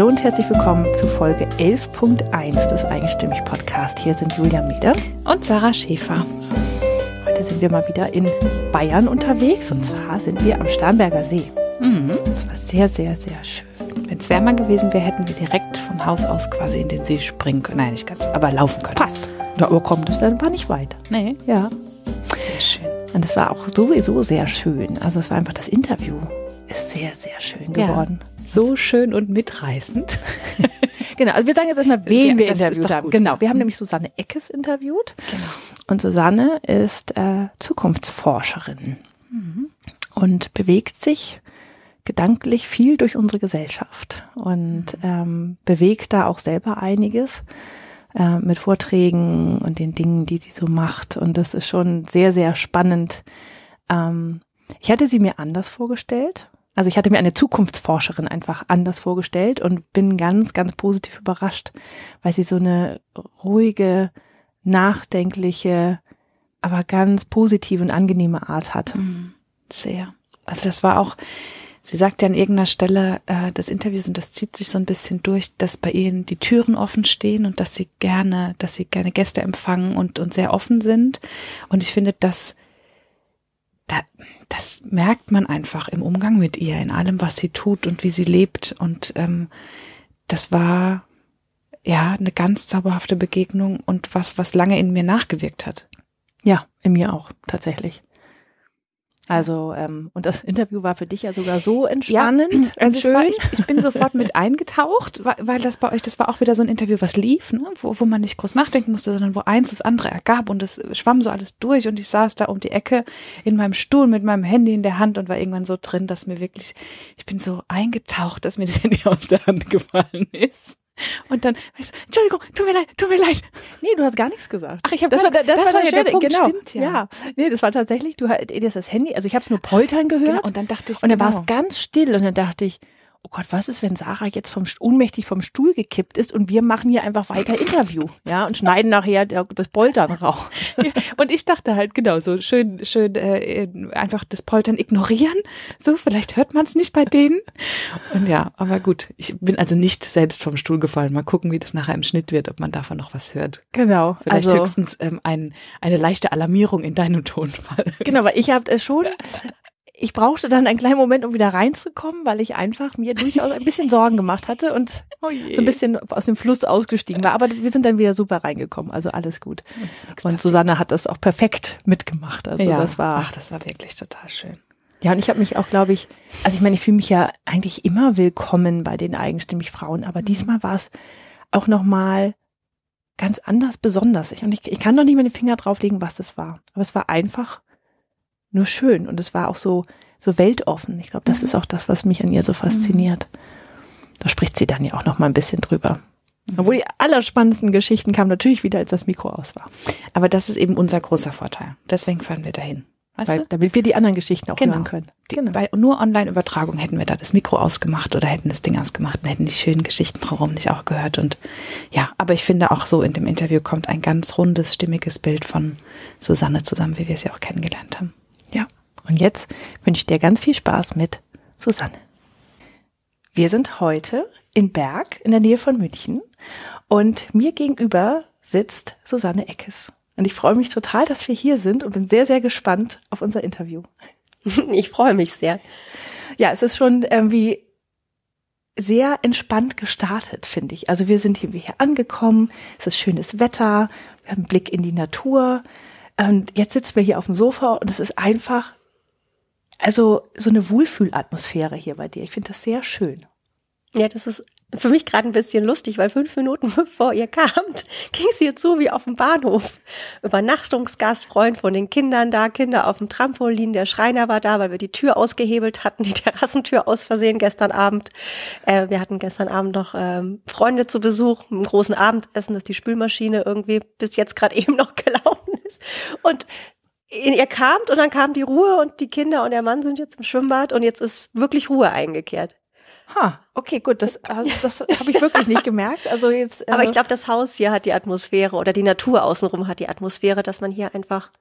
Hallo und herzlich willkommen zu Folge 11.1 des Eigenstimmig Podcast. Hier sind Julia Mede und Sarah Schäfer. Heute sind wir mal wieder in Bayern unterwegs und zwar sind wir am Starnberger See. Mhm. Das war sehr, sehr, sehr schön. Wenn es wärmer gewesen wäre, hätten wir direkt vom Haus aus quasi in den See springen können. Nein, nicht ganz, aber laufen können. Passt. Ja, aber komm, das war nicht weit. Nee. Ja. Sehr schön. Und es war auch sowieso sehr schön. Also es war einfach das Interview ist sehr, sehr schön geworden. Ja, so schön und mitreißend. genau, also wir sagen jetzt erstmal, wen wir interviewt haben. Gut, genau, ja. wir haben nämlich Susanne Eckes interviewt. Genau. Und Susanne ist äh, Zukunftsforscherin mhm. und bewegt sich gedanklich viel durch unsere Gesellschaft und ähm, bewegt da auch selber einiges äh, mit Vorträgen und den Dingen, die sie so macht. Und das ist schon sehr, sehr spannend. Ähm, ich hatte sie mir anders vorgestellt. Also ich hatte mir eine Zukunftsforscherin einfach anders vorgestellt und bin ganz, ganz positiv überrascht, weil sie so eine ruhige, nachdenkliche, aber ganz positive und angenehme Art hat. Mhm. Sehr. Also das war auch, sie sagt ja an irgendeiner Stelle äh, des Interviews und das zieht sich so ein bisschen durch, dass bei ihnen die Türen offen stehen und dass sie gerne, dass sie gerne Gäste empfangen und, und sehr offen sind. Und ich finde, dass da, das merkt man einfach im Umgang mit ihr, in allem, was sie tut und wie sie lebt. Und ähm, das war ja eine ganz zauberhafte Begegnung und was, was lange in mir nachgewirkt hat. Ja, in mir auch, tatsächlich. Also, ähm, und das Interview war für dich ja sogar so entspannend. Ja, also schön. War, ich, ich, bin sofort mit eingetaucht, weil das bei euch, das war auch wieder so ein Interview, was lief, ne? wo, wo man nicht groß nachdenken musste, sondern wo eins das andere ergab und es schwamm so alles durch und ich saß da um die Ecke in meinem Stuhl mit meinem Handy in der Hand und war irgendwann so drin, dass mir wirklich, ich bin so eingetaucht, dass mir das Handy aus der Hand gefallen ist. Und dann, weißt du, Entschuldigung, tut mir leid, tut mir leid. Nee, du hast gar nichts gesagt. Ach, ich habe das, war, das, das war, war ja der Punkt, genau. Stimmt, ja. ja. Nee, das war tatsächlich, du hattest das Handy, also ich habe es nur poltern gehört. Genau, und dann dachte ich, und dann genau. war es ganz still und dann dachte ich, oh Gott, was ist, wenn Sarah jetzt vom ohnmächtig vom Stuhl gekippt ist und wir machen hier einfach weiter Interview, ja, und schneiden nachher das Poltern raus. Ja, und ich dachte halt genau so schön, schön äh, einfach das Poltern ignorieren, so vielleicht hört man es nicht bei denen. Und ja, aber gut, ich bin also nicht selbst vom Stuhl gefallen. Mal gucken, wie das nachher im Schnitt wird, ob man davon noch was hört. Genau. Vielleicht also, höchstens ähm, ein, eine leichte Alarmierung in deinem Tonfall. Genau, weil ich habe schon ich brauchte dann einen kleinen Moment, um wieder reinzukommen, weil ich einfach mir durchaus ein bisschen Sorgen gemacht hatte und oh so ein bisschen aus dem Fluss ausgestiegen war. Aber wir sind dann wieder super reingekommen, also alles gut. Und Susanne hat das auch perfekt mitgemacht. Also ja. das war. Ach, das war wirklich total schön. Ja, und ich habe mich auch, glaube ich, also ich meine, ich fühle mich ja eigentlich immer willkommen bei den eigenstimmig Frauen, aber mhm. diesmal war es auch nochmal ganz anders besonders. Ich, und ich, ich kann doch nicht meine Finger drauflegen, was das war. Aber es war einfach nur schön und es war auch so, so weltoffen. Ich glaube, das mhm. ist auch das, was mich an ihr so fasziniert. Da spricht sie dann ja auch noch mal ein bisschen drüber. Mhm. Obwohl die allerspannendsten Geschichten kamen natürlich wieder, als das Mikro aus war. Aber das ist eben unser großer Vorteil. Deswegen fahren wir dahin. Weißt weil? Damit wir die anderen Geschichten auch genau. hören können. Die, genau. Weil nur Online-Übertragung hätten wir da das Mikro ausgemacht oder hätten das Ding ausgemacht und hätten die schönen Geschichten drumherum nicht auch gehört. Und ja, aber ich finde auch so in dem Interview kommt ein ganz rundes, stimmiges Bild von Susanne zusammen, wie wir sie auch kennengelernt haben. Ja, und jetzt wünsche ich dir ganz viel Spaß mit Susanne. Wir sind heute in Berg in der Nähe von München und mir gegenüber sitzt Susanne Eckes. Und ich freue mich total, dass wir hier sind und bin sehr, sehr gespannt auf unser Interview. Ich freue mich sehr. Ja, es ist schon irgendwie sehr entspannt gestartet, finde ich. Also wir sind hier, hier angekommen, es ist schönes Wetter, wir haben einen Blick in die Natur, und jetzt sitzen wir hier auf dem Sofa und es ist einfach, also so eine Wohlfühlatmosphäre hier bei dir. Ich finde das sehr schön. Ja, das ist für mich gerade ein bisschen lustig, weil fünf Minuten bevor ihr kamt, ging es hier zu wie auf dem Bahnhof. Übernachtungsgast, Freund von den Kindern da, Kinder auf dem Trampolin, der Schreiner war da, weil wir die Tür ausgehebelt hatten, die Terrassentür aus Versehen gestern Abend. Äh, wir hatten gestern Abend noch ähm, Freunde zu Besuch, einen großen Abendessen, dass die Spülmaschine irgendwie bis jetzt gerade eben noch gelaufen ist. Und ihr kamt und dann kam die Ruhe und die Kinder und der Mann sind jetzt im Schwimmbad und jetzt ist wirklich Ruhe eingekehrt. Ha, okay, gut, das, also das habe ich wirklich nicht gemerkt. Also jetzt. Äh Aber ich glaube, das Haus hier hat die Atmosphäre oder die Natur außenrum hat die Atmosphäre, dass man hier einfach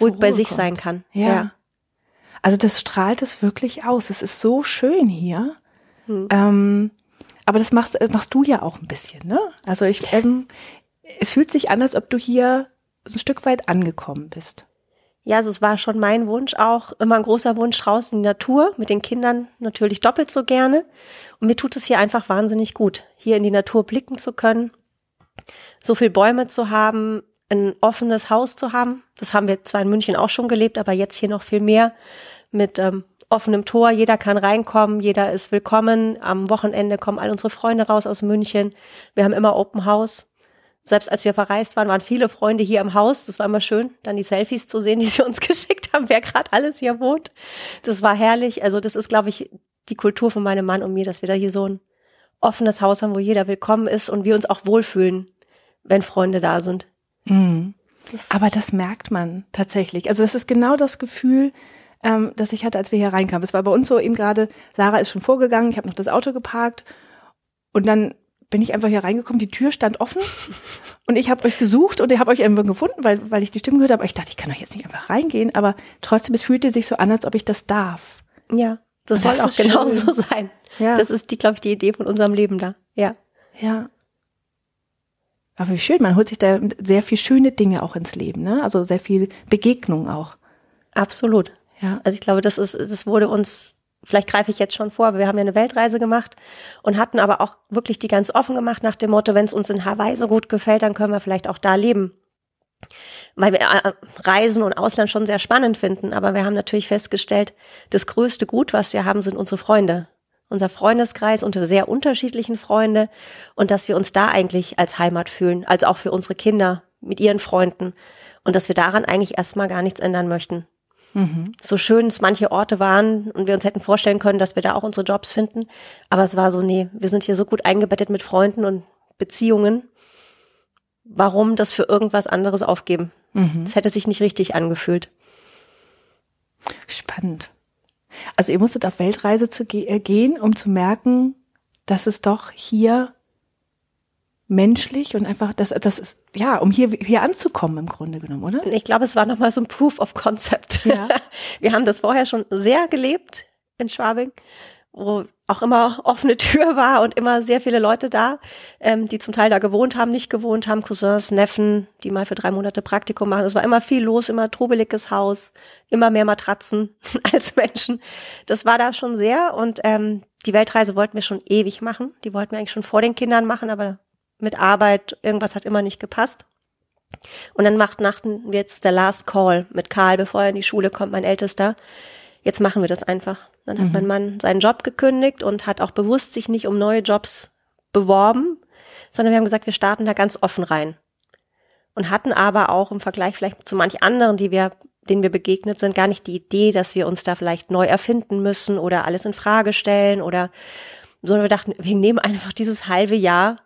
ruhig bei sich kommt. sein kann. Ja. ja. Also das strahlt es wirklich aus. Es ist so schön hier. Hm. Ähm, aber das machst, machst du ja auch ein bisschen, ne? Also ich, ähm, es fühlt sich an, als ob du hier so ein Stück weit angekommen bist. Ja, also es war schon mein Wunsch auch, immer ein großer Wunsch raus in die Natur, mit den Kindern natürlich doppelt so gerne. Und mir tut es hier einfach wahnsinnig gut, hier in die Natur blicken zu können, so viel Bäume zu haben, ein offenes Haus zu haben. Das haben wir zwar in München auch schon gelebt, aber jetzt hier noch viel mehr mit ähm, offenem Tor. Jeder kann reinkommen, jeder ist willkommen. Am Wochenende kommen all unsere Freunde raus aus München. Wir haben immer Open House selbst als wir verreist waren, waren viele Freunde hier im Haus. Das war immer schön, dann die Selfies zu sehen, die sie uns geschickt haben, wer gerade alles hier wohnt. Das war herrlich. Also das ist, glaube ich, die Kultur von meinem Mann und mir, dass wir da hier so ein offenes Haus haben, wo jeder willkommen ist und wir uns auch wohlfühlen, wenn Freunde da sind. Mhm. Aber das merkt man tatsächlich. Also das ist genau das Gefühl, ähm, das ich hatte, als wir hier reinkamen. Es war bei uns so eben gerade, Sarah ist schon vorgegangen, ich habe noch das Auto geparkt und dann bin ich einfach hier reingekommen, die Tür stand offen und ich habe euch gesucht und ich habe euch irgendwann gefunden, weil, weil ich die Stimme gehört habe. Ich dachte, ich kann doch jetzt nicht einfach reingehen, aber trotzdem, es fühlte sich so an, als ob ich das darf. Ja, das, das soll auch genau so sein. Ja. Das ist, die, glaube ich, die Idee von unserem Leben da. Ja. Ja. Aber wie schön, man holt sich da sehr viel schöne Dinge auch ins Leben, ne? Also sehr viel Begegnung auch. Absolut. Ja. Also ich glaube, das ist, das wurde uns vielleicht greife ich jetzt schon vor, wir haben ja eine Weltreise gemacht und hatten aber auch wirklich die ganz offen gemacht nach dem Motto, wenn es uns in Hawaii so gut gefällt, dann können wir vielleicht auch da leben. Weil wir äh, Reisen und Ausland schon sehr spannend finden, aber wir haben natürlich festgestellt, das größte Gut, was wir haben, sind unsere Freunde. Unser Freundeskreis unter sehr unterschiedlichen Freunde und dass wir uns da eigentlich als Heimat fühlen, als auch für unsere Kinder mit ihren Freunden und dass wir daran eigentlich erstmal gar nichts ändern möchten. Mhm. So schön es manche Orte waren und wir uns hätten vorstellen können, dass wir da auch unsere Jobs finden. Aber es war so, nee, wir sind hier so gut eingebettet mit Freunden und Beziehungen. Warum das für irgendwas anderes aufgeben? Mhm. Es mhm. hätte sich nicht richtig angefühlt. Spannend. Also ihr musstet auf Weltreise zu ge äh, gehen, um zu merken, dass es doch hier menschlich und einfach, das, das ist, ja, um hier, hier anzukommen im Grunde genommen, oder? Ich glaube, es war nochmal so ein Proof of Concept. Ja. Wir haben das vorher schon sehr gelebt in Schwabing, wo auch immer offene Tür war und immer sehr viele Leute da, ähm, die zum Teil da gewohnt haben, nicht gewohnt haben, Cousins, Neffen, die mal für drei Monate Praktikum machen. Es war immer viel los, immer trubeliges Haus, immer mehr Matratzen als Menschen. Das war da schon sehr und ähm, die Weltreise wollten wir schon ewig machen. Die wollten wir eigentlich schon vor den Kindern machen, aber mit Arbeit, irgendwas hat immer nicht gepasst. Und dann macht wir jetzt der Last Call mit Karl, bevor er in die Schule kommt, mein Ältester. Jetzt machen wir das einfach. Dann hat mhm. mein Mann seinen Job gekündigt und hat auch bewusst sich nicht um neue Jobs beworben, sondern wir haben gesagt, wir starten da ganz offen rein. Und hatten aber auch im Vergleich vielleicht zu manch anderen, die wir, denen wir begegnet sind, gar nicht die Idee, dass wir uns da vielleicht neu erfinden müssen oder alles in Frage stellen oder, sondern wir dachten, wir nehmen einfach dieses halbe Jahr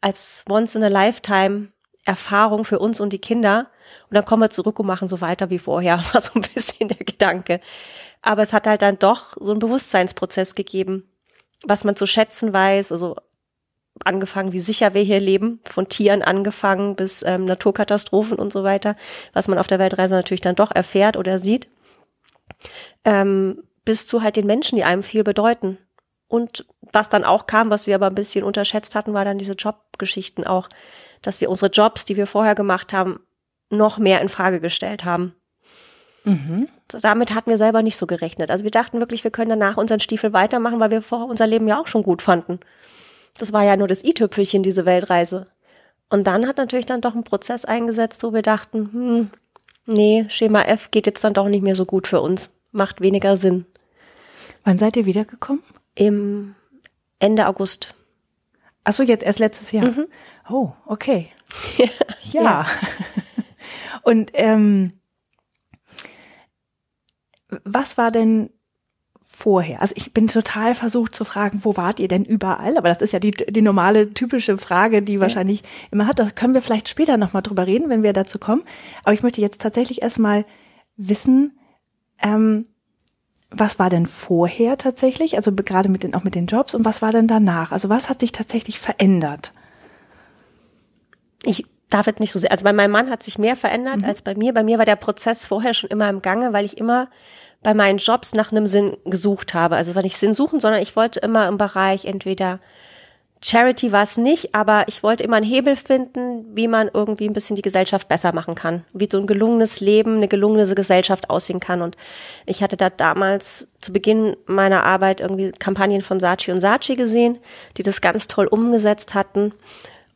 als once in a lifetime Erfahrung für uns und die Kinder. Und dann kommen wir zurück und machen so weiter wie vorher, war so ein bisschen der Gedanke. Aber es hat halt dann doch so einen Bewusstseinsprozess gegeben, was man zu schätzen weiß, also angefangen, wie sicher wir hier leben, von Tieren angefangen bis ähm, Naturkatastrophen und so weiter, was man auf der Weltreise natürlich dann doch erfährt oder sieht, ähm, bis zu halt den Menschen, die einem viel bedeuten. Und was dann auch kam, was wir aber ein bisschen unterschätzt hatten, war dann diese Jobgeschichten auch, dass wir unsere Jobs, die wir vorher gemacht haben, noch mehr in Frage gestellt haben. Mhm. Damit hatten wir selber nicht so gerechnet. Also wir dachten wirklich, wir können danach unseren Stiefel weitermachen, weil wir vorher unser Leben ja auch schon gut fanden. Das war ja nur das i-Tüpfelchen, diese Weltreise. Und dann hat natürlich dann doch ein Prozess eingesetzt, wo wir dachten, hm, nee, Schema F geht jetzt dann doch nicht mehr so gut für uns. Macht weniger Sinn. Wann seid ihr wiedergekommen? im Ende August. Ach so, jetzt erst letztes Jahr. Mhm. Oh, okay. ja. ja. Und ähm, was war denn vorher? Also ich bin total versucht zu fragen, wo wart ihr denn überall? Aber das ist ja die, die normale, typische Frage, die wahrscheinlich immer hat. Da können wir vielleicht später nochmal drüber reden, wenn wir dazu kommen. Aber ich möchte jetzt tatsächlich erstmal wissen, ähm, was war denn vorher tatsächlich, also gerade mit den, auch mit den Jobs und was war denn danach? Also was hat sich tatsächlich verändert? Ich darf jetzt nicht so sehr, also bei meinem Mann hat sich mehr verändert mhm. als bei mir. Bei mir war der Prozess vorher schon immer im Gange, weil ich immer bei meinen Jobs nach einem Sinn gesucht habe. Also war nicht Sinn suchen, sondern ich wollte immer im Bereich entweder Charity war es nicht, aber ich wollte immer einen Hebel finden, wie man irgendwie ein bisschen die Gesellschaft besser machen kann, wie so ein gelungenes Leben, eine gelungene Gesellschaft aussehen kann. Und ich hatte da damals zu Beginn meiner Arbeit irgendwie Kampagnen von Saatchi und Saatchi gesehen, die das ganz toll umgesetzt hatten.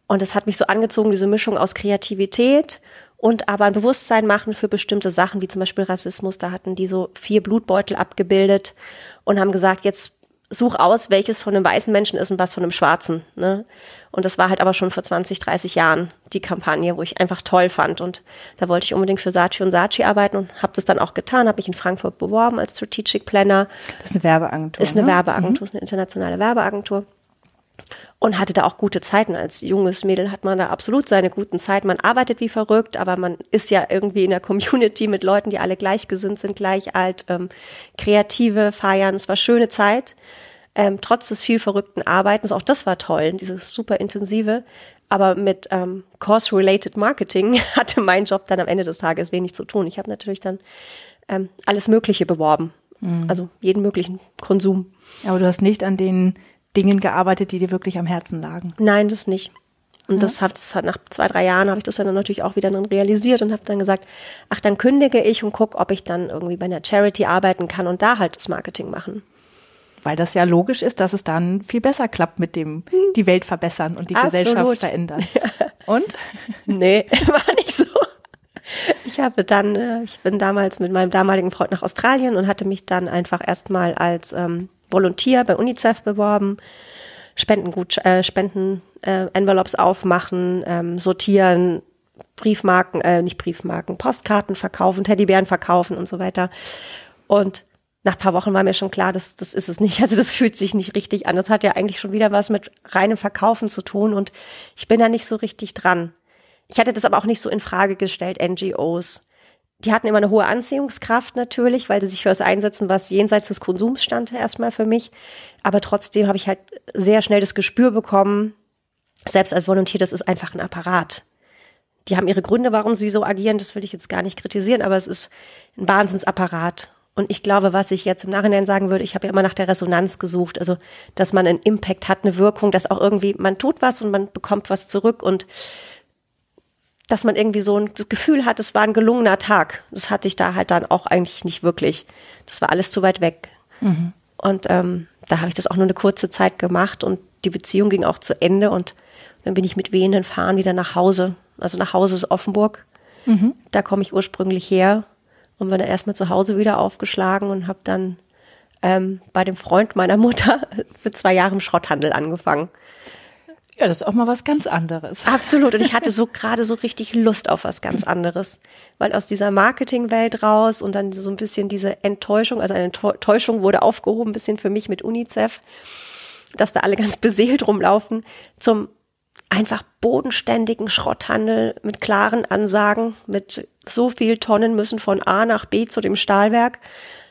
Und es hat mich so angezogen, diese Mischung aus Kreativität und aber ein Bewusstsein machen für bestimmte Sachen, wie zum Beispiel Rassismus. Da hatten die so vier Blutbeutel abgebildet und haben gesagt, jetzt such aus, welches von einem weißen Menschen ist und was von einem schwarzen. Ne? Und das war halt aber schon vor 20, 30 Jahren die Kampagne, wo ich einfach toll fand. Und da wollte ich unbedingt für Saatchi und Saatchi arbeiten und habe das dann auch getan, habe mich in Frankfurt beworben als Strategic Planner. Das ist eine Werbeagentur. Ist eine ne? Werbeagentur, mhm. ist eine internationale Werbeagentur. Und hatte da auch gute Zeiten. Als junges Mädel hat man da absolut seine guten Zeiten. Man arbeitet wie verrückt, aber man ist ja irgendwie in der Community mit Leuten, die alle gleichgesinnt sind, gleich alt, ähm, Kreative feiern. Es war schöne Zeit ähm, trotz des viel verrückten Arbeitens, auch das war toll, dieses super intensive. Aber mit ähm, Course-related Marketing hatte mein Job dann am Ende des Tages wenig zu tun. Ich habe natürlich dann ähm, alles Mögliche beworben, mhm. also jeden möglichen Konsum. Aber du hast nicht an den Dingen gearbeitet, die dir wirklich am Herzen lagen. Nein, das nicht. Und ja. das, hat, das hat nach zwei, drei Jahren habe ich das dann natürlich auch wieder dann realisiert und habe dann gesagt, ach, dann kündige ich und guck, ob ich dann irgendwie bei einer Charity arbeiten kann und da halt das Marketing machen. Weil das ja logisch ist, dass es dann viel besser klappt mit dem die Welt verbessern und die Absolut. Gesellschaft verändern. Und? Nee, war nicht so. Ich habe dann, äh, ich bin damals mit meinem damaligen Freund nach Australien und hatte mich dann einfach erstmal als ähm, Volontier bei UNICEF beworben, Spendengut, äh, Spenden, äh, Envelopes aufmachen, ähm, sortieren, Briefmarken, äh, nicht Briefmarken, Postkarten verkaufen, Teddybären verkaufen und so weiter. Und nach paar Wochen war mir schon klar, das, das ist es nicht. Also das fühlt sich nicht richtig an. Das hat ja eigentlich schon wieder was mit reinem Verkaufen zu tun und ich bin da nicht so richtig dran. Ich hatte das aber auch nicht so in Frage gestellt, NGOs. Die hatten immer eine hohe Anziehungskraft natürlich, weil sie sich für das einsetzen, was jenseits des Konsums stand erstmal für mich. Aber trotzdem habe ich halt sehr schnell das Gespür bekommen, selbst als Volontär, das ist einfach ein Apparat. Die haben ihre Gründe, warum sie so agieren, das will ich jetzt gar nicht kritisieren, aber es ist ein Wahnsinnsapparat. Und ich glaube, was ich jetzt im Nachhinein sagen würde, ich habe ja immer nach der Resonanz gesucht, also dass man einen Impact hat, eine Wirkung, dass auch irgendwie man tut was und man bekommt was zurück und dass man irgendwie so ein Gefühl hat, es war ein gelungener Tag. Das hatte ich da halt dann auch eigentlich nicht wirklich. Das war alles zu weit weg. Mhm. Und ähm, da habe ich das auch nur eine kurze Zeit gemacht und die Beziehung ging auch zu Ende und dann bin ich mit wehenden Fahren wieder nach Hause. Also nach Hause ist Offenburg. Mhm. Da komme ich ursprünglich her und bin dann erstmal zu Hause wieder aufgeschlagen und habe dann ähm, bei dem Freund meiner Mutter für zwei Jahre im Schrotthandel angefangen. Ja, das ist auch mal was ganz anderes. Absolut. Und ich hatte so gerade so richtig Lust auf was ganz anderes. Weil aus dieser Marketingwelt raus und dann so ein bisschen diese Enttäuschung, also eine Enttäuschung wurde aufgehoben, ein bisschen für mich mit UNICEF, dass da alle ganz beseelt rumlaufen, zum einfach bodenständigen Schrotthandel mit klaren Ansagen, mit so viel Tonnen müssen von A nach B zu dem Stahlwerk.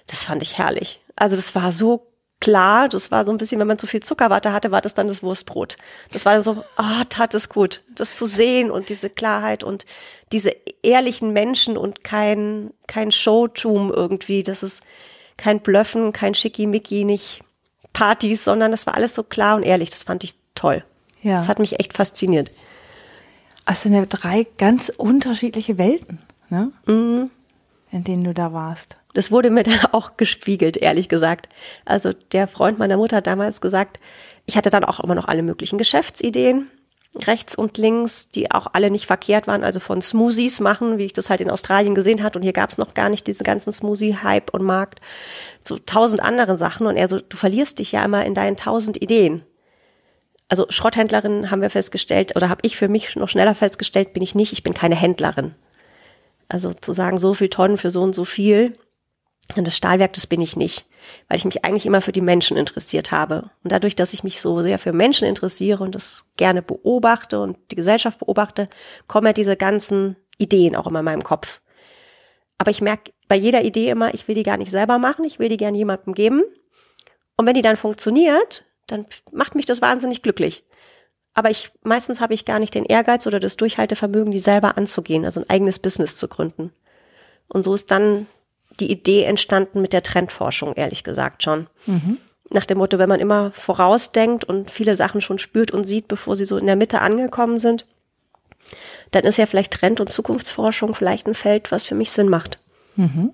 Das fand ich herrlich. Also das war so klar, das war so ein bisschen, wenn man zu viel Zuckerwatte hatte, war das dann das Wurstbrot. Das war so, ah, oh, tat es gut, das zu sehen und diese Klarheit und diese ehrlichen Menschen und kein, kein Showtum irgendwie, das ist kein Blöffen, kein Schickimicki, nicht Partys, sondern das war alles so klar und ehrlich, das fand ich toll. Ja. Das hat mich echt fasziniert. Also sind ja drei ganz unterschiedliche Welten, ne? Mhm. In denen du da warst. Das wurde mir dann auch gespiegelt, ehrlich gesagt. Also der Freund meiner Mutter hat damals gesagt, ich hatte dann auch immer noch alle möglichen Geschäftsideen, rechts und links, die auch alle nicht verkehrt waren, also von Smoothies machen, wie ich das halt in Australien gesehen hat. Und hier gab es noch gar nicht diesen ganzen Smoothie-Hype und Markt, so tausend andere Sachen. Und er so, du verlierst dich ja immer in deinen tausend Ideen. Also Schrotthändlerin haben wir festgestellt oder habe ich für mich noch schneller festgestellt, bin ich nicht, ich bin keine Händlerin. Also zu sagen, so viel Tonnen für so und so viel, und das Stahlwerk, das bin ich nicht, weil ich mich eigentlich immer für die Menschen interessiert habe. Und dadurch, dass ich mich so sehr für Menschen interessiere und das gerne beobachte und die Gesellschaft beobachte, kommen ja diese ganzen Ideen auch immer in meinem Kopf. Aber ich merke bei jeder Idee immer, ich will die gar nicht selber machen, ich will die gerne jemandem geben. Und wenn die dann funktioniert, dann macht mich das wahnsinnig glücklich. Aber ich, meistens habe ich gar nicht den Ehrgeiz oder das Durchhaltevermögen, die selber anzugehen, also ein eigenes Business zu gründen. Und so ist dann die Idee entstanden mit der Trendforschung, ehrlich gesagt schon. Mhm. nach dem Motto, wenn man immer vorausdenkt und viele Sachen schon spürt und sieht, bevor sie so in der Mitte angekommen sind, dann ist ja vielleicht Trend- und Zukunftsforschung vielleicht ein Feld, was für mich Sinn macht. Mhm.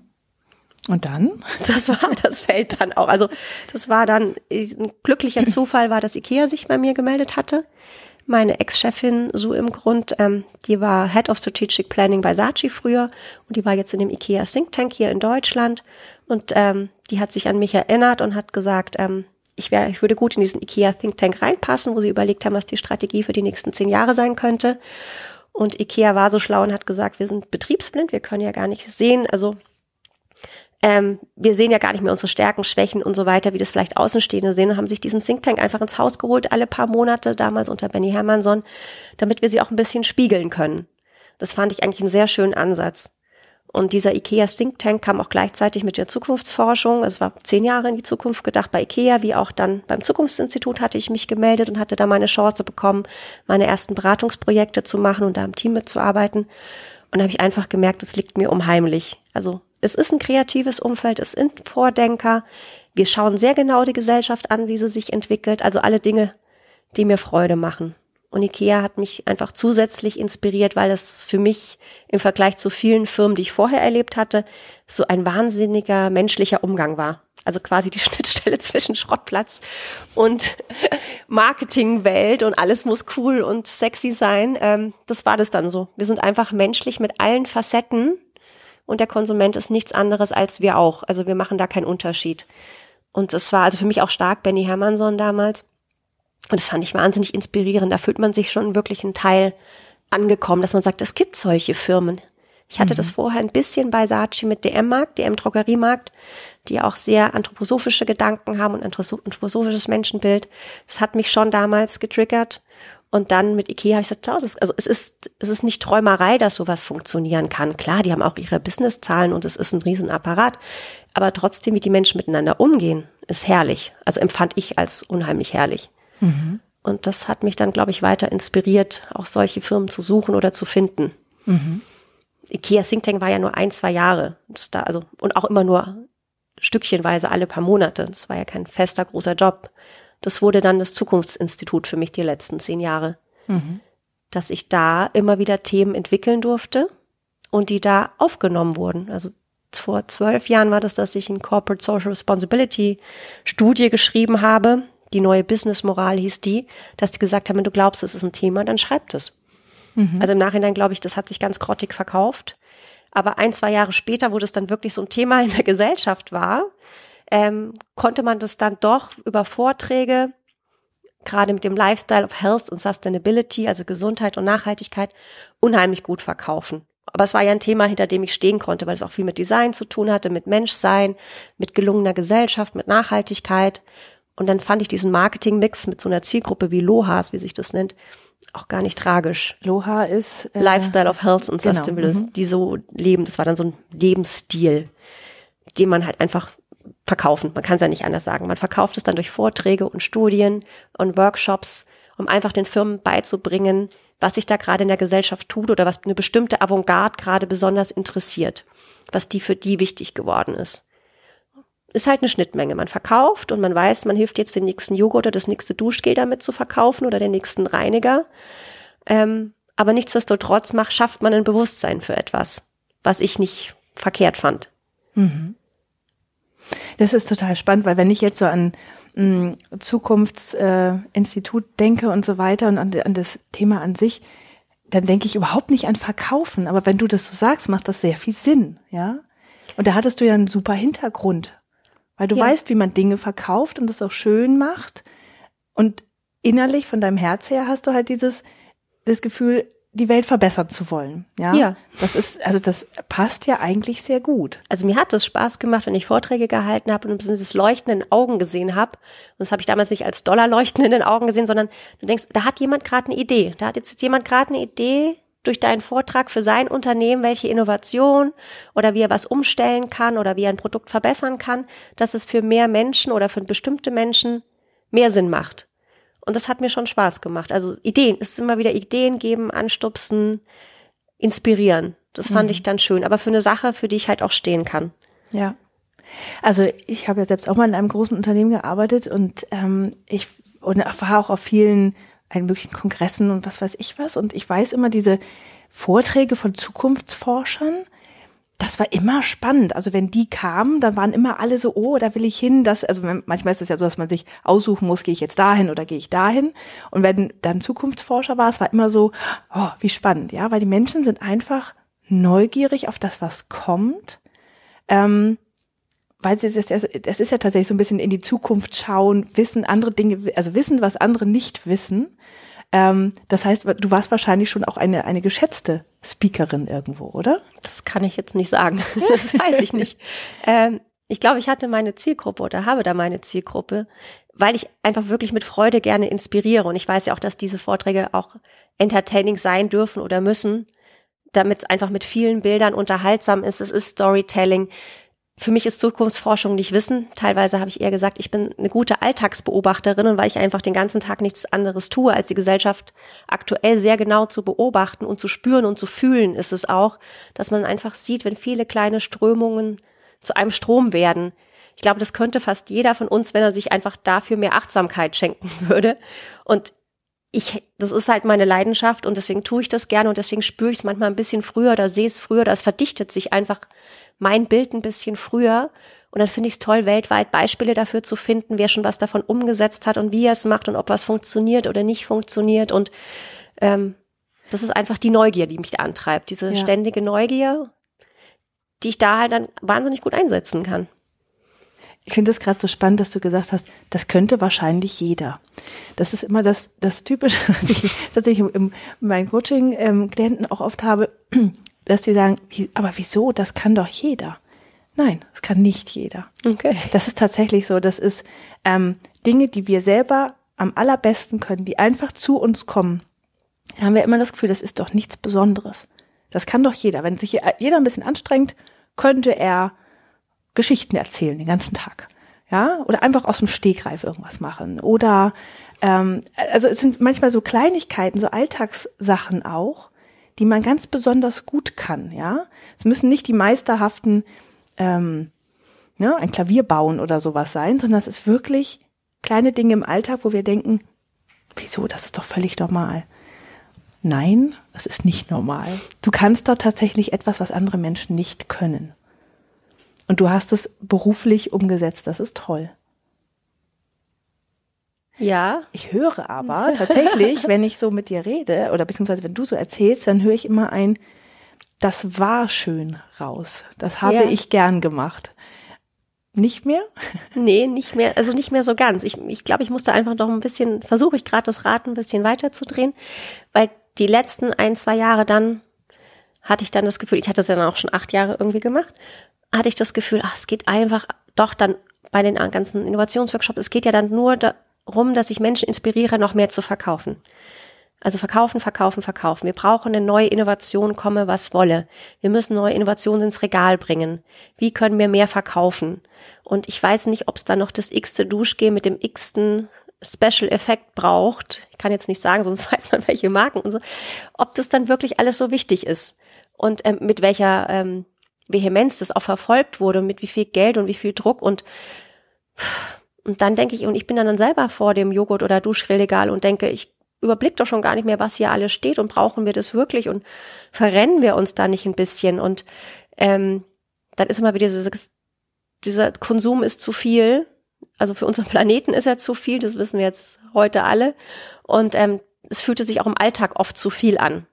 Und dann? Das war das Feld dann auch. Also das war dann ein glücklicher Zufall, war, dass Ikea sich bei mir gemeldet hatte. Meine Ex-Chefin, so im Grund, ähm, die war Head of Strategic Planning bei Saatchi früher und die war jetzt in dem Ikea Think Tank hier in Deutschland und ähm, die hat sich an mich erinnert und hat gesagt, ähm, ich, wär, ich würde gut in diesen IKEA Think Tank reinpassen, wo sie überlegt haben, was die Strategie für die nächsten zehn Jahre sein könnte. Und IKEA war so schlau und hat gesagt, wir sind betriebsblind, wir können ja gar nicht sehen, also ähm, wir sehen ja gar nicht mehr unsere Stärken, Schwächen und so weiter, wie das vielleicht Außenstehende sehen und haben sich diesen Think Tank einfach ins Haus geholt, alle paar Monate, damals unter Benny Hermannsson, damit wir sie auch ein bisschen spiegeln können. Das fand ich eigentlich einen sehr schönen Ansatz. Und dieser IKEA Think Tank kam auch gleichzeitig mit der Zukunftsforschung. Es war zehn Jahre in die Zukunft gedacht bei IKEA, wie auch dann beim Zukunftsinstitut hatte ich mich gemeldet und hatte da meine Chance bekommen, meine ersten Beratungsprojekte zu machen und da im Team mitzuarbeiten. Und da habe ich einfach gemerkt, es liegt mir unheimlich. Also es ist ein kreatives Umfeld, es sind Vordenker. Wir schauen sehr genau die Gesellschaft an, wie sie sich entwickelt. Also alle Dinge, die mir Freude machen. Und Ikea hat mich einfach zusätzlich inspiriert, weil es für mich im Vergleich zu vielen Firmen, die ich vorher erlebt hatte, so ein wahnsinniger menschlicher Umgang war. Also quasi die Schnittstelle zwischen Schrottplatz und Marketingwelt und alles muss cool und sexy sein. Ähm, das war das dann so. Wir sind einfach menschlich mit allen Facetten und der Konsument ist nichts anderes als wir auch. Also wir machen da keinen Unterschied. Und es war also für mich auch stark Benny Hermannsson damals und das fand ich wahnsinnig inspirierend. Da fühlt man sich schon wirklich ein Teil angekommen, dass man sagt, es gibt solche Firmen. Ich hatte mhm. das vorher ein bisschen bei Saatchi mit DM-Markt, DM-Drogeriemarkt, die auch sehr anthroposophische Gedanken haben und anthroposophisches Menschenbild. Das hat mich schon damals getriggert. Und dann mit Ikea habe ich gesagt, oh, das, also es ist, es ist nicht Träumerei, dass sowas funktionieren kann. Klar, die haben auch ihre Businesszahlen und es ist ein Riesenapparat. Aber trotzdem, wie die Menschen miteinander umgehen, ist herrlich. Also empfand ich als unheimlich herrlich. Mhm. Und das hat mich dann, glaube ich, weiter inspiriert, auch solche Firmen zu suchen oder zu finden. Mhm. IKEA Think Tank war ja nur ein, zwei Jahre. Das da, also, und auch immer nur stückchenweise alle paar Monate. Das war ja kein fester, großer Job. Das wurde dann das Zukunftsinstitut für mich die letzten zehn Jahre. Mhm. Dass ich da immer wieder Themen entwickeln durfte und die da aufgenommen wurden. Also vor zwölf Jahren war das, dass ich ein Corporate Social Responsibility Studie geschrieben habe, die neue Business-Moral hieß die, dass die gesagt haben, wenn du glaubst, es ist ein Thema, dann schreib es. Mhm. Also im Nachhinein glaube ich, das hat sich ganz grottig verkauft. Aber ein, zwei Jahre später, wo das dann wirklich so ein Thema in der Gesellschaft war, ähm, konnte man das dann doch über Vorträge, gerade mit dem Lifestyle of Health und Sustainability, also Gesundheit und Nachhaltigkeit, unheimlich gut verkaufen. Aber es war ja ein Thema, hinter dem ich stehen konnte, weil es auch viel mit Design zu tun hatte, mit Menschsein, mit gelungener Gesellschaft, mit Nachhaltigkeit. Und dann fand ich diesen Marketing-Mix mit so einer Zielgruppe wie Lohas, wie sich das nennt, auch gar nicht tragisch. Loha ist äh, Lifestyle of Health and genau, Sustainability, mhm. die so leben. Das war dann so ein Lebensstil, den man halt einfach verkaufen. Man kann es ja nicht anders sagen. Man verkauft es dann durch Vorträge und Studien und Workshops, um einfach den Firmen beizubringen, was sich da gerade in der Gesellschaft tut oder was eine bestimmte Avantgarde gerade besonders interessiert, was die für die wichtig geworden ist ist halt eine Schnittmenge. Man verkauft und man weiß, man hilft jetzt den nächsten Joghurt oder das nächste Duschgel damit zu verkaufen oder den nächsten Reiniger. Ähm, aber nichtsdestotrotz macht, schafft man ein Bewusstsein für etwas, was ich nicht verkehrt fand. Mhm. Das ist total spannend, weil wenn ich jetzt so an mh, Zukunftsinstitut äh, denke und so weiter und an, an das Thema an sich, dann denke ich überhaupt nicht an Verkaufen. Aber wenn du das so sagst, macht das sehr viel Sinn, ja? Und da hattest du ja einen super Hintergrund weil du ja. weißt, wie man Dinge verkauft und das auch schön macht. Und innerlich von deinem Herz her hast du halt dieses, das Gefühl, die Welt verbessern zu wollen. Ja? ja. Das ist, also das passt ja eigentlich sehr gut. Also mir hat es Spaß gemacht, wenn ich Vorträge gehalten habe und das Leuchten in den Augen gesehen habe. Und das habe ich damals nicht als Dollarleuchten in den Augen gesehen, sondern du denkst, da hat jemand gerade eine Idee. Da hat jetzt jemand gerade eine Idee, durch deinen Vortrag für sein Unternehmen, welche Innovation oder wie er was umstellen kann oder wie er ein Produkt verbessern kann, dass es für mehr Menschen oder für bestimmte Menschen mehr Sinn macht. Und das hat mir schon Spaß gemacht. Also Ideen, es ist immer wieder Ideen geben, anstupsen, inspirieren. Das fand mhm. ich dann schön. Aber für eine Sache, für die ich halt auch stehen kann. Ja. Also ich habe ja selbst auch mal in einem großen Unternehmen gearbeitet und ähm, ich und war auch auf vielen allen möglichen Kongressen und was weiß ich was. Und ich weiß immer diese Vorträge von Zukunftsforschern, das war immer spannend. Also wenn die kamen, dann waren immer alle so, oh, da will ich hin. Das, also manchmal ist es ja so, dass man sich aussuchen muss, gehe ich jetzt dahin oder gehe ich dahin. Und wenn dann Zukunftsforscher war, es war immer so, oh, wie spannend, ja, weil die Menschen sind einfach neugierig auf das, was kommt. Ähm, weil es ist, es ist ja tatsächlich so ein bisschen in die Zukunft schauen, wissen andere Dinge, also wissen, was andere nicht wissen. Ähm, das heißt, du warst wahrscheinlich schon auch eine, eine geschätzte Speakerin irgendwo, oder? Das kann ich jetzt nicht sagen. Das weiß ich nicht. Ähm, ich glaube, ich hatte meine Zielgruppe oder habe da meine Zielgruppe, weil ich einfach wirklich mit Freude gerne inspiriere. Und ich weiß ja auch, dass diese Vorträge auch entertaining sein dürfen oder müssen, damit es einfach mit vielen Bildern unterhaltsam ist. Es ist Storytelling für mich ist Zukunftsforschung nicht Wissen. Teilweise habe ich eher gesagt, ich bin eine gute Alltagsbeobachterin und weil ich einfach den ganzen Tag nichts anderes tue, als die Gesellschaft aktuell sehr genau zu beobachten und zu spüren und zu fühlen, ist es auch, dass man einfach sieht, wenn viele kleine Strömungen zu einem Strom werden. Ich glaube, das könnte fast jeder von uns, wenn er sich einfach dafür mehr Achtsamkeit schenken würde. Und ich, das ist halt meine Leidenschaft und deswegen tue ich das gerne und deswegen spüre ich es manchmal ein bisschen früher oder sehe es früher es verdichtet sich einfach mein Bild ein bisschen früher. Und dann finde ich es toll, weltweit Beispiele dafür zu finden, wer schon was davon umgesetzt hat und wie er es macht und ob was funktioniert oder nicht funktioniert. Und ähm, das ist einfach die Neugier, die mich da antreibt, diese ja. ständige Neugier, die ich da halt dann wahnsinnig gut einsetzen kann. Ich finde es gerade so spannend, dass du gesagt hast, das könnte wahrscheinlich jeder. Das ist immer das, das Typische, was ich tatsächlich in meinen Coaching-Klienten auch oft habe, dass die sagen, aber wieso, das kann doch jeder. Nein, das kann nicht jeder. Okay. Das ist tatsächlich so. Das ist ähm, Dinge, die wir selber am allerbesten können, die einfach zu uns kommen. Da haben wir immer das Gefühl, das ist doch nichts Besonderes. Das kann doch jeder. Wenn sich jeder ein bisschen anstrengt, könnte er Geschichten erzählen den ganzen Tag. Ja, oder einfach aus dem Stegreif irgendwas machen. Oder ähm, also es sind manchmal so Kleinigkeiten, so Alltagssachen auch, die man ganz besonders gut kann, ja. Es müssen nicht die meisterhaften, ähm, ne, ein Klavier bauen oder sowas sein, sondern es ist wirklich kleine Dinge im Alltag, wo wir denken, wieso, das ist doch völlig normal. Nein, es ist nicht normal. Du kannst da tatsächlich etwas, was andere Menschen nicht können. Und du hast es beruflich umgesetzt, das ist toll. Ja. Ich höre aber tatsächlich, wenn ich so mit dir rede oder beziehungsweise wenn du so erzählst, dann höre ich immer ein, das war schön raus. Das habe ja. ich gern gemacht. Nicht mehr? Nee, nicht mehr, also nicht mehr so ganz. Ich, ich glaube, ich musste einfach noch ein bisschen, versuche ich gerade das Rad ein bisschen weiterzudrehen, weil die letzten ein, zwei Jahre dann hatte ich dann das Gefühl, ich hatte es ja dann auch schon acht Jahre irgendwie gemacht, hatte ich das Gefühl, ach, es geht einfach doch dann bei den ganzen Innovationsworkshops, es geht ja dann nur da, rum, dass ich Menschen inspiriere, noch mehr zu verkaufen. Also verkaufen, verkaufen, verkaufen. Wir brauchen eine neue Innovation, komme was wolle. Wir müssen neue Innovationen ins Regal bringen. Wie können wir mehr verkaufen? Und ich weiß nicht, ob es da noch das x-te Duschgel mit dem x-ten Special Effekt braucht. Ich kann jetzt nicht sagen, sonst weiß man welche Marken und so. Ob das dann wirklich alles so wichtig ist und ähm, mit welcher ähm, Vehemenz das auch verfolgt wurde und mit wie viel Geld und wie viel Druck und und dann denke ich, und ich bin dann selber vor dem Joghurt- oder Duschregal und denke, ich überblick doch schon gar nicht mehr, was hier alles steht und brauchen wir das wirklich und verrennen wir uns da nicht ein bisschen? Und ähm, dann ist immer wieder dieses, dieser Konsum ist zu viel, also für unseren Planeten ist er zu viel, das wissen wir jetzt heute alle. Und ähm, es fühlte sich auch im Alltag oft zu viel an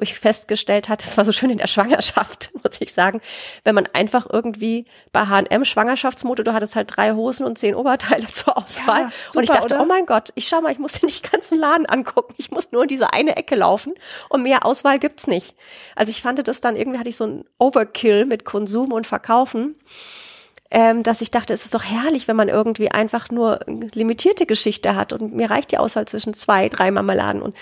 wo ich festgestellt hatte, es war so schön in der Schwangerschaft, muss ich sagen, wenn man einfach irgendwie bei H&M Schwangerschaftsmode, du hattest halt drei Hosen und zehn Oberteile zur Auswahl. Ja, super, und ich dachte, oder? oh mein Gott, ich schau mal, ich muss den nicht ganzen Laden angucken. Ich muss nur in diese eine Ecke laufen und mehr Auswahl gibt's nicht. Also ich fand das dann, irgendwie hatte ich so ein Overkill mit Konsum und Verkaufen. Ähm, dass ich dachte, es ist doch herrlich, wenn man irgendwie einfach nur limitierte Geschichte hat und mir reicht die Auswahl zwischen zwei, drei Marmeladen und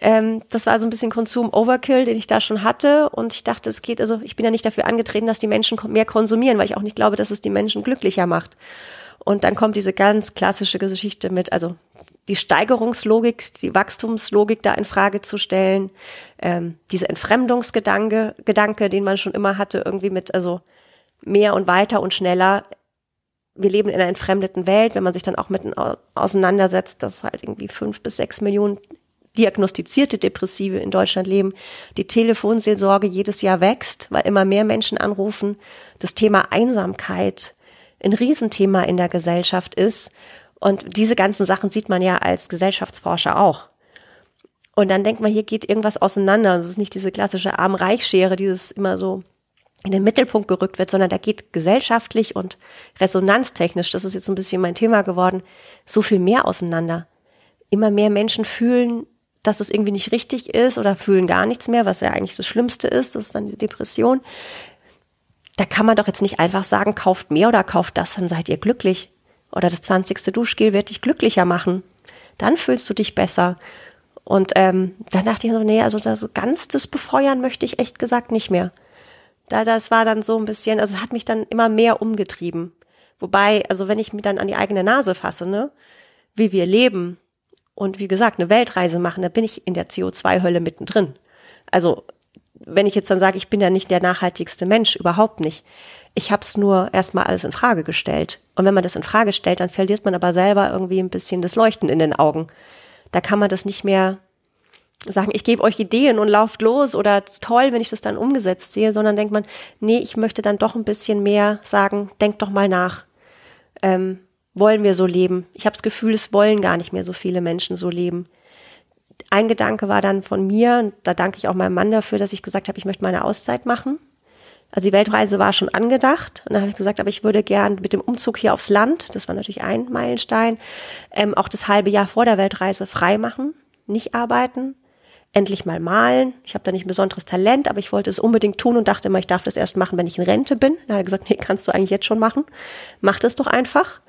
ähm, das war so ein bisschen Konsum-Overkill, den ich da schon hatte. Und ich dachte, es geht, also ich bin ja nicht dafür angetreten, dass die Menschen mehr konsumieren, weil ich auch nicht glaube, dass es die Menschen glücklicher macht. Und dann kommt diese ganz klassische Geschichte mit, also die Steigerungslogik, die Wachstumslogik da in Frage zu stellen, ähm, diese Entfremdungsgedanke, Gedanke, den man schon immer hatte, irgendwie mit, also mehr und weiter und schneller. Wir leben in einer entfremdeten Welt, wenn man sich dann auch mit auseinandersetzt, dass halt irgendwie fünf bis sechs Millionen diagnostizierte Depressive in Deutschland leben, die Telefonseelsorge jedes Jahr wächst, weil immer mehr Menschen anrufen, das Thema Einsamkeit ein Riesenthema in der Gesellschaft ist. Und diese ganzen Sachen sieht man ja als Gesellschaftsforscher auch. Und dann denkt man, hier geht irgendwas auseinander. Es ist nicht diese klassische Arm-Reich-Schere, dieses immer so in den Mittelpunkt gerückt wird, sondern da geht gesellschaftlich und resonanztechnisch, das ist jetzt ein bisschen mein Thema geworden, so viel mehr auseinander. Immer mehr Menschen fühlen, dass es irgendwie nicht richtig ist oder fühlen gar nichts mehr, was ja eigentlich das Schlimmste ist, das ist dann die Depression. Da kann man doch jetzt nicht einfach sagen, kauft mehr oder kauft das, dann seid ihr glücklich. Oder das 20. Duschgel wird dich glücklicher machen. Dann fühlst du dich besser. Und ähm, dann dachte ich so, nee, also das, ganz das Befeuern möchte ich echt gesagt nicht mehr. Da, das war dann so ein bisschen, also es hat mich dann immer mehr umgetrieben. Wobei, also wenn ich mir dann an die eigene Nase fasse, ne, wie wir leben und wie gesagt, eine Weltreise machen, da bin ich in der CO2-Hölle mittendrin. Also wenn ich jetzt dann sage, ich bin ja nicht der nachhaltigste Mensch, überhaupt nicht. Ich habe es nur erstmal alles in Frage gestellt. Und wenn man das in Frage stellt, dann verliert man aber selber irgendwie ein bisschen das Leuchten in den Augen da kann man das nicht mehr sagen, ich gebe euch Ideen und lauft los oder toll, wenn ich das dann umgesetzt sehe, sondern denkt man, nee, ich möchte dann doch ein bisschen mehr sagen, denkt doch mal nach. Ähm, wollen wir so leben? Ich habe das Gefühl, es wollen gar nicht mehr so viele Menschen so leben. Ein Gedanke war dann von mir, und da danke ich auch meinem Mann dafür, dass ich gesagt habe, ich möchte meine Auszeit machen. Also die Weltreise war schon angedacht und dann habe ich gesagt, aber ich würde gern mit dem Umzug hier aufs Land, das war natürlich ein Meilenstein, ähm, auch das halbe Jahr vor der Weltreise frei machen, nicht arbeiten, endlich mal malen. Ich habe da nicht ein besonderes Talent, aber ich wollte es unbedingt tun und dachte immer, ich darf das erst machen, wenn ich in Rente bin. Dann hat er gesagt, nee, kannst du eigentlich jetzt schon machen. Mach das doch einfach.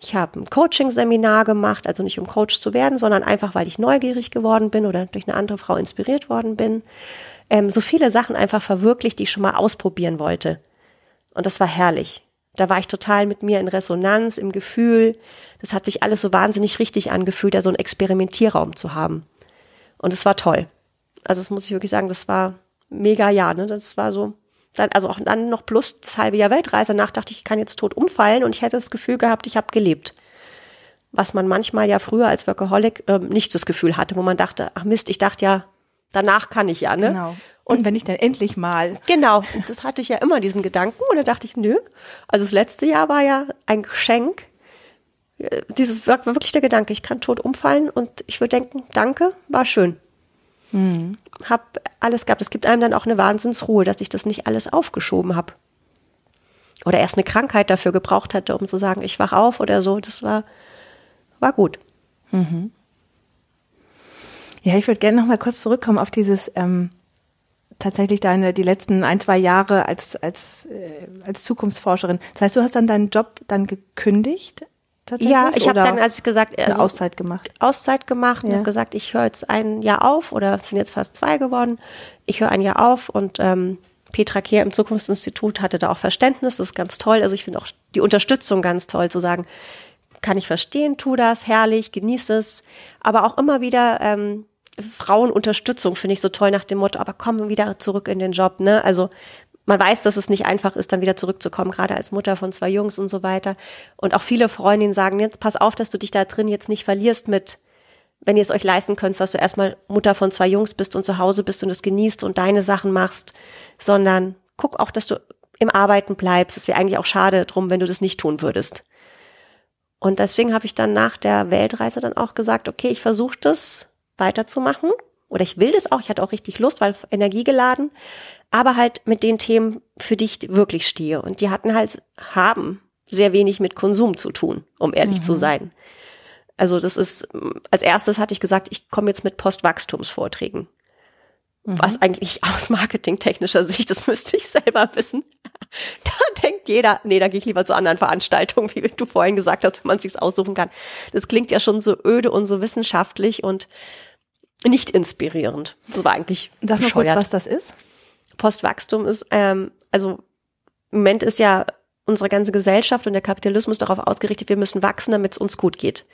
Ich habe ein Coaching-Seminar gemacht, also nicht um Coach zu werden, sondern einfach, weil ich neugierig geworden bin oder durch eine andere Frau inspiriert worden bin ähm, so viele Sachen einfach verwirklicht, die ich schon mal ausprobieren wollte. Und das war herrlich. Da war ich total mit mir in Resonanz, im Gefühl. Das hat sich alles so wahnsinnig richtig angefühlt, da so einen Experimentierraum zu haben. Und es war toll. Also das muss ich wirklich sagen, das war mega ja, ne? Das war so, also auch dann noch plus das halbe Jahr Weltreise nach dachte ich, ich kann jetzt tot umfallen und ich hätte das Gefühl gehabt, ich habe gelebt. Was man manchmal ja früher als Workaholic äh, nicht das Gefühl hatte, wo man dachte, ach Mist, ich dachte ja, danach kann ich ja, ne? Genau. Und wenn ich dann endlich mal. Genau, das hatte ich ja immer diesen Gedanken und da dachte ich, nö. Also das letzte Jahr war ja ein Geschenk. Äh, dieses war wirklich der Gedanke, ich kann tot umfallen und ich würde denken, danke, war schön. Mhm. Hab alles gehabt. Es gibt einem dann auch eine Wahnsinnsruhe, dass ich das nicht alles aufgeschoben habe. Oder erst eine Krankheit dafür gebraucht hatte, um zu sagen, ich wach auf oder so. Das war, war gut. Mhm. Ja, ich würde gerne noch mal kurz zurückkommen auf dieses ähm, tatsächlich deine die letzten ein zwei Jahre als als äh, als Zukunftsforscherin. Das heißt, du hast dann deinen Job dann gekündigt? Ja, ich habe dann, als ich gesagt, also, eine Auszeit gemacht. Auszeit gemacht ja. und habe gesagt, ich höre jetzt ein Jahr auf oder es sind jetzt fast zwei geworden. Ich höre ein Jahr auf und ähm, Petra Kehr im Zukunftsinstitut hatte da auch Verständnis. Das ist ganz toll. Also ich finde auch die Unterstützung ganz toll zu sagen, kann ich verstehen, tu das, herrlich, genieß es. Aber auch immer wieder ähm, Frauenunterstützung finde ich so toll nach dem Motto, aber komm wieder zurück in den Job, ne? Also man weiß, dass es nicht einfach ist, dann wieder zurückzukommen, gerade als Mutter von zwei Jungs und so weiter. Und auch viele Freundinnen sagen, jetzt pass auf, dass du dich da drin jetzt nicht verlierst mit, wenn ihr es euch leisten könnt, dass du erstmal Mutter von zwei Jungs bist und zu Hause bist und es genießt und deine Sachen machst, sondern guck auch, dass du im Arbeiten bleibst. Es wäre eigentlich auch schade drum, wenn du das nicht tun würdest. Und deswegen habe ich dann nach der Weltreise dann auch gesagt, okay, ich versuche das weiterzumachen. Oder ich will das auch, ich hatte auch richtig Lust, weil energiegeladen, aber halt mit den Themen, für die ich wirklich stehe. Und die hatten halt, haben sehr wenig mit Konsum zu tun, um ehrlich mhm. zu sein. Also das ist, als erstes hatte ich gesagt, ich komme jetzt mit Postwachstumsvorträgen. Mhm. Was eigentlich aus marketingtechnischer Sicht, das müsste ich selber wissen. Da denkt jeder, nee, da gehe ich lieber zu anderen Veranstaltungen, wie du vorhin gesagt hast, wenn man sich's aussuchen kann. Das klingt ja schon so öde und so wissenschaftlich und nicht inspirierend. Das war eigentlich Sag mal kurz, was das ist. Postwachstum ist, ähm, also im Moment ist ja unsere ganze Gesellschaft und der Kapitalismus darauf ausgerichtet, wir müssen wachsen, damit es uns gut geht.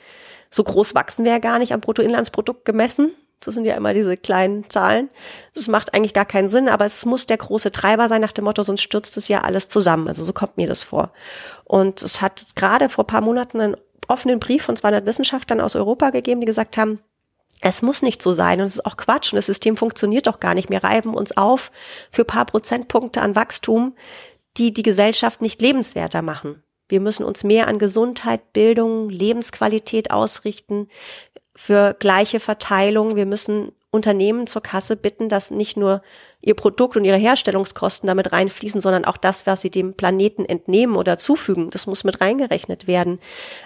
So groß wachsen wir ja gar nicht am Bruttoinlandsprodukt gemessen. Das sind ja immer diese kleinen Zahlen. Das macht eigentlich gar keinen Sinn, aber es muss der große Treiber sein nach dem Motto, sonst stürzt es ja alles zusammen. Also so kommt mir das vor. Und es hat gerade vor paar Monaten einen offenen Brief von 200 Wissenschaftlern aus Europa gegeben, die gesagt haben, es muss nicht so sein und es ist auch Quatsch und das System funktioniert doch gar nicht. Wir reiben uns auf für paar Prozentpunkte an Wachstum, die die Gesellschaft nicht lebenswerter machen. Wir müssen uns mehr an Gesundheit, Bildung, Lebensqualität ausrichten für gleiche Verteilung. Wir müssen Unternehmen zur Kasse bitten, dass nicht nur ihr Produkt und ihre Herstellungskosten damit reinfließen, sondern auch das, was sie dem Planeten entnehmen oder zufügen, das muss mit reingerechnet werden.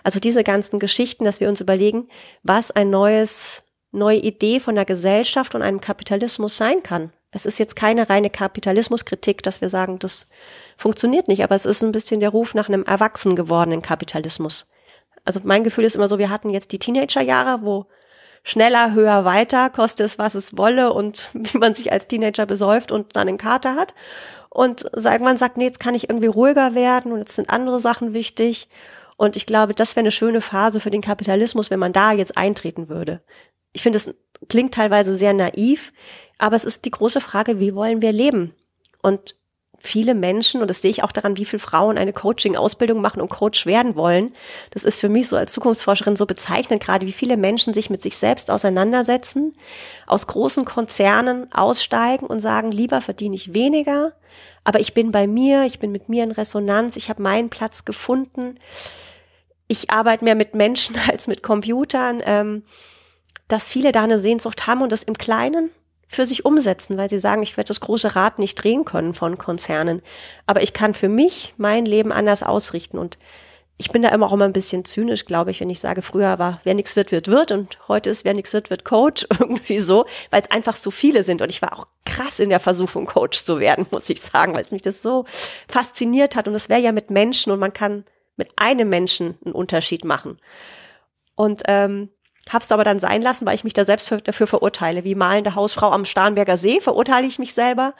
Also diese ganzen Geschichten, dass wir uns überlegen, was ein neues, neue Idee von der Gesellschaft und einem Kapitalismus sein kann. Es ist jetzt keine reine Kapitalismuskritik, dass wir sagen, das funktioniert nicht, aber es ist ein bisschen der Ruf nach einem erwachsen gewordenen Kapitalismus also mein Gefühl ist immer so, wir hatten jetzt die Teenagerjahre, wo schneller, höher, weiter, koste es, was es wolle und wie man sich als Teenager besäuft und dann einen Kater hat. Und irgendwann sagt, nee, jetzt kann ich irgendwie ruhiger werden und jetzt sind andere Sachen wichtig. Und ich glaube, das wäre eine schöne Phase für den Kapitalismus, wenn man da jetzt eintreten würde. Ich finde, es klingt teilweise sehr naiv, aber es ist die große Frage, wie wollen wir leben? Und viele Menschen, und das sehe ich auch daran, wie viele Frauen eine Coaching-Ausbildung machen und Coach werden wollen. Das ist für mich so als Zukunftsforscherin so bezeichnend, gerade wie viele Menschen sich mit sich selbst auseinandersetzen, aus großen Konzernen aussteigen und sagen, lieber verdiene ich weniger, aber ich bin bei mir, ich bin mit mir in Resonanz, ich habe meinen Platz gefunden. Ich arbeite mehr mit Menschen als mit Computern, ähm, dass viele da eine Sehnsucht haben und das im Kleinen für sich umsetzen, weil sie sagen, ich werde das große Rad nicht drehen können von Konzernen. Aber ich kann für mich mein Leben anders ausrichten. Und ich bin da immer auch immer ein bisschen zynisch, glaube ich, wenn ich sage, früher war, wer nichts wird, wird, wird. Und heute ist, wer nichts wird, wird Coach. Irgendwie so, weil es einfach so viele sind. Und ich war auch krass in der Versuchung, Coach zu werden, muss ich sagen, weil es mich das so fasziniert hat. Und es wäre ja mit Menschen und man kann mit einem Menschen einen Unterschied machen. Und ähm, Hab's aber dann sein lassen, weil ich mich da selbst für, dafür verurteile. Wie malende Hausfrau am Starnberger See verurteile ich mich selber.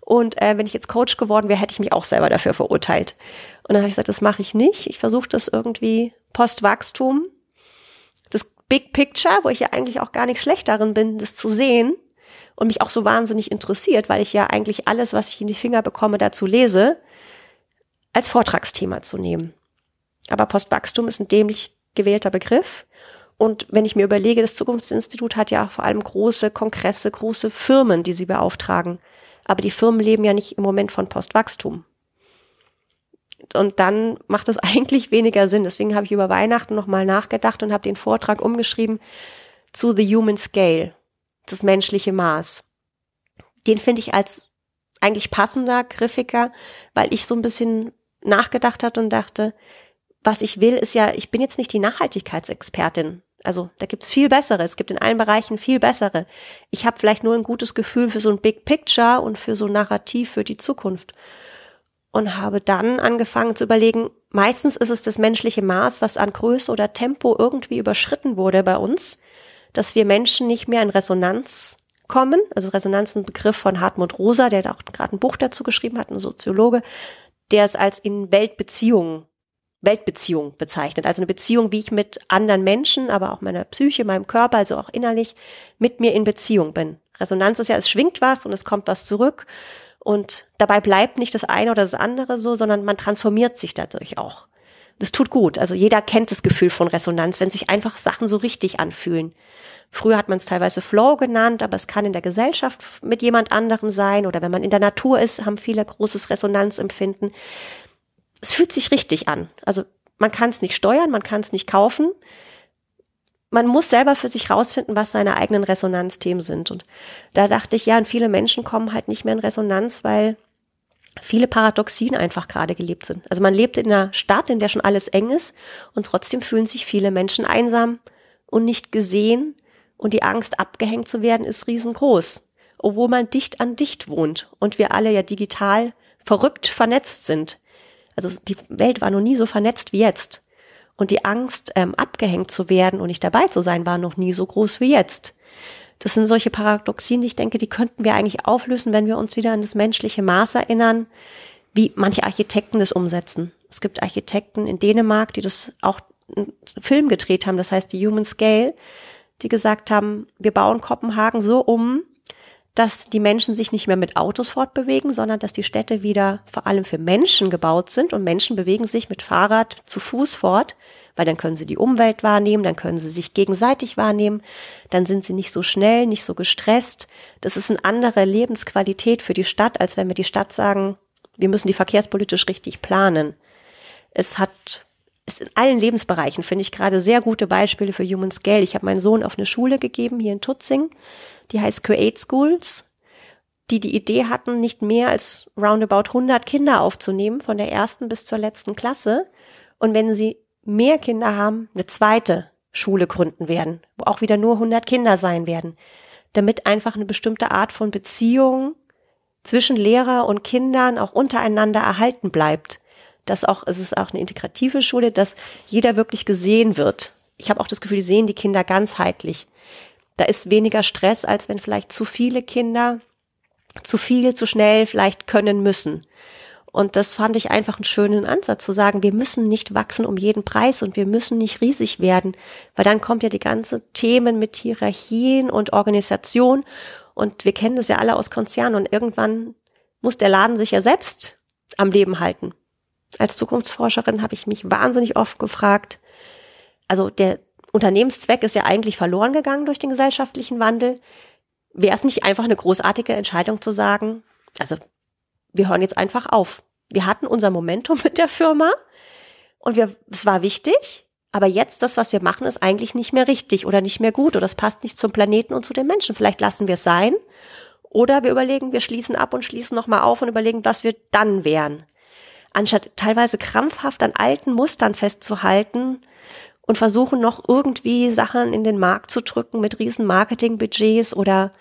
Und äh, wenn ich jetzt Coach geworden wäre, hätte ich mich auch selber dafür verurteilt. Und dann habe ich gesagt, das mache ich nicht. Ich versuche das irgendwie Postwachstum, das Big Picture, wo ich ja eigentlich auch gar nicht schlecht darin bin, das zu sehen und mich auch so wahnsinnig interessiert, weil ich ja eigentlich alles, was ich in die Finger bekomme, dazu lese, als Vortragsthema zu nehmen. Aber Postwachstum ist ein dämlich gewählter Begriff und wenn ich mir überlege, das Zukunftsinstitut hat ja vor allem große Kongresse, große Firmen, die sie beauftragen. Aber die Firmen leben ja nicht im Moment von Postwachstum. Und dann macht es eigentlich weniger Sinn. Deswegen habe ich über Weihnachten nochmal nachgedacht und habe den Vortrag umgeschrieben zu The Human Scale, das menschliche Maß. Den finde ich als eigentlich passender, griffiger, weil ich so ein bisschen nachgedacht hat und dachte, was ich will, ist ja, ich bin jetzt nicht die Nachhaltigkeitsexpertin. Also da gibt's viel bessere. Es gibt in allen Bereichen viel bessere. Ich habe vielleicht nur ein gutes Gefühl für so ein Big Picture und für so ein Narrativ für die Zukunft. Und habe dann angefangen zu überlegen, meistens ist es das menschliche Maß, was an Größe oder Tempo irgendwie überschritten wurde bei uns, dass wir Menschen nicht mehr in Resonanz kommen. Also Resonanz ist ein Begriff von Hartmut Rosa, der auch gerade ein Buch dazu geschrieben hat, ein Soziologe, der es als in Weltbeziehungen Weltbeziehung bezeichnet. Also eine Beziehung, wie ich mit anderen Menschen, aber auch meiner Psyche, meinem Körper, also auch innerlich mit mir in Beziehung bin. Resonanz ist ja, es schwingt was und es kommt was zurück. Und dabei bleibt nicht das eine oder das andere so, sondern man transformiert sich dadurch auch. Das tut gut. Also jeder kennt das Gefühl von Resonanz, wenn sich einfach Sachen so richtig anfühlen. Früher hat man es teilweise Flow genannt, aber es kann in der Gesellschaft mit jemand anderem sein oder wenn man in der Natur ist, haben viele großes Resonanzempfinden es fühlt sich richtig an. Also man kann es nicht steuern, man kann es nicht kaufen. Man muss selber für sich rausfinden, was seine eigenen Resonanzthemen sind. Und da dachte ich, ja, und viele Menschen kommen halt nicht mehr in Resonanz, weil viele Paradoxien einfach gerade gelebt sind. Also man lebt in einer Stadt, in der schon alles eng ist und trotzdem fühlen sich viele Menschen einsam und nicht gesehen und die Angst abgehängt zu werden ist riesengroß, obwohl man dicht an dicht wohnt und wir alle ja digital verrückt vernetzt sind. Also die Welt war noch nie so vernetzt wie jetzt. Und die Angst, ähm, abgehängt zu werden und nicht dabei zu sein, war noch nie so groß wie jetzt. Das sind solche Paradoxien, die ich denke, die könnten wir eigentlich auflösen, wenn wir uns wieder an das menschliche Maß erinnern, wie manche Architekten das umsetzen. Es gibt Architekten in Dänemark, die das auch einen Film gedreht haben, das heißt die Human Scale. die gesagt haben, wir bauen Kopenhagen so um, dass die Menschen sich nicht mehr mit Autos fortbewegen, sondern dass die Städte wieder vor allem für Menschen gebaut sind und Menschen bewegen sich mit Fahrrad zu Fuß fort, weil dann können sie die Umwelt wahrnehmen, dann können sie sich gegenseitig wahrnehmen, dann sind sie nicht so schnell, nicht so gestresst. Das ist eine andere Lebensqualität für die Stadt, als wenn wir die Stadt sagen, wir müssen die verkehrspolitisch richtig planen. Es hat ist in allen Lebensbereichen, finde ich gerade sehr gute Beispiele für Human Scale. Ich habe meinen Sohn auf eine Schule gegeben hier in Tutzing, die heißt Create Schools, die die Idee hatten, nicht mehr als roundabout 100 Kinder aufzunehmen, von der ersten bis zur letzten Klasse. Und wenn sie mehr Kinder haben, eine zweite Schule gründen werden, wo auch wieder nur 100 Kinder sein werden, damit einfach eine bestimmte Art von Beziehung zwischen Lehrer und Kindern auch untereinander erhalten bleibt. Dass auch, es ist auch eine integrative Schule, dass jeder wirklich gesehen wird. Ich habe auch das Gefühl, die sehen die Kinder ganzheitlich. Da ist weniger Stress, als wenn vielleicht zu viele Kinder zu viel, zu schnell vielleicht können müssen. Und das fand ich einfach einen schönen Ansatz zu sagen, wir müssen nicht wachsen um jeden Preis und wir müssen nicht riesig werden, weil dann kommt ja die ganze Themen mit Hierarchien und Organisation und wir kennen das ja alle aus Konzernen und irgendwann muss der Laden sich ja selbst am Leben halten. Als Zukunftsforscherin habe ich mich wahnsinnig oft gefragt, also der Unternehmenszweck ist ja eigentlich verloren gegangen durch den gesellschaftlichen Wandel. Wäre es nicht einfach eine großartige Entscheidung zu sagen, also wir hören jetzt einfach auf. Wir hatten unser Momentum mit der Firma und wir, es war wichtig, aber jetzt das, was wir machen, ist eigentlich nicht mehr richtig oder nicht mehr gut oder es passt nicht zum Planeten und zu den Menschen. Vielleicht lassen wir es sein oder wir überlegen, wir schließen ab und schließen nochmal auf und überlegen, was wir dann wären. Anstatt teilweise krampfhaft an alten Mustern festzuhalten und versuchen noch irgendwie Sachen in den Markt zu drücken mit riesen Marketingbudgets oder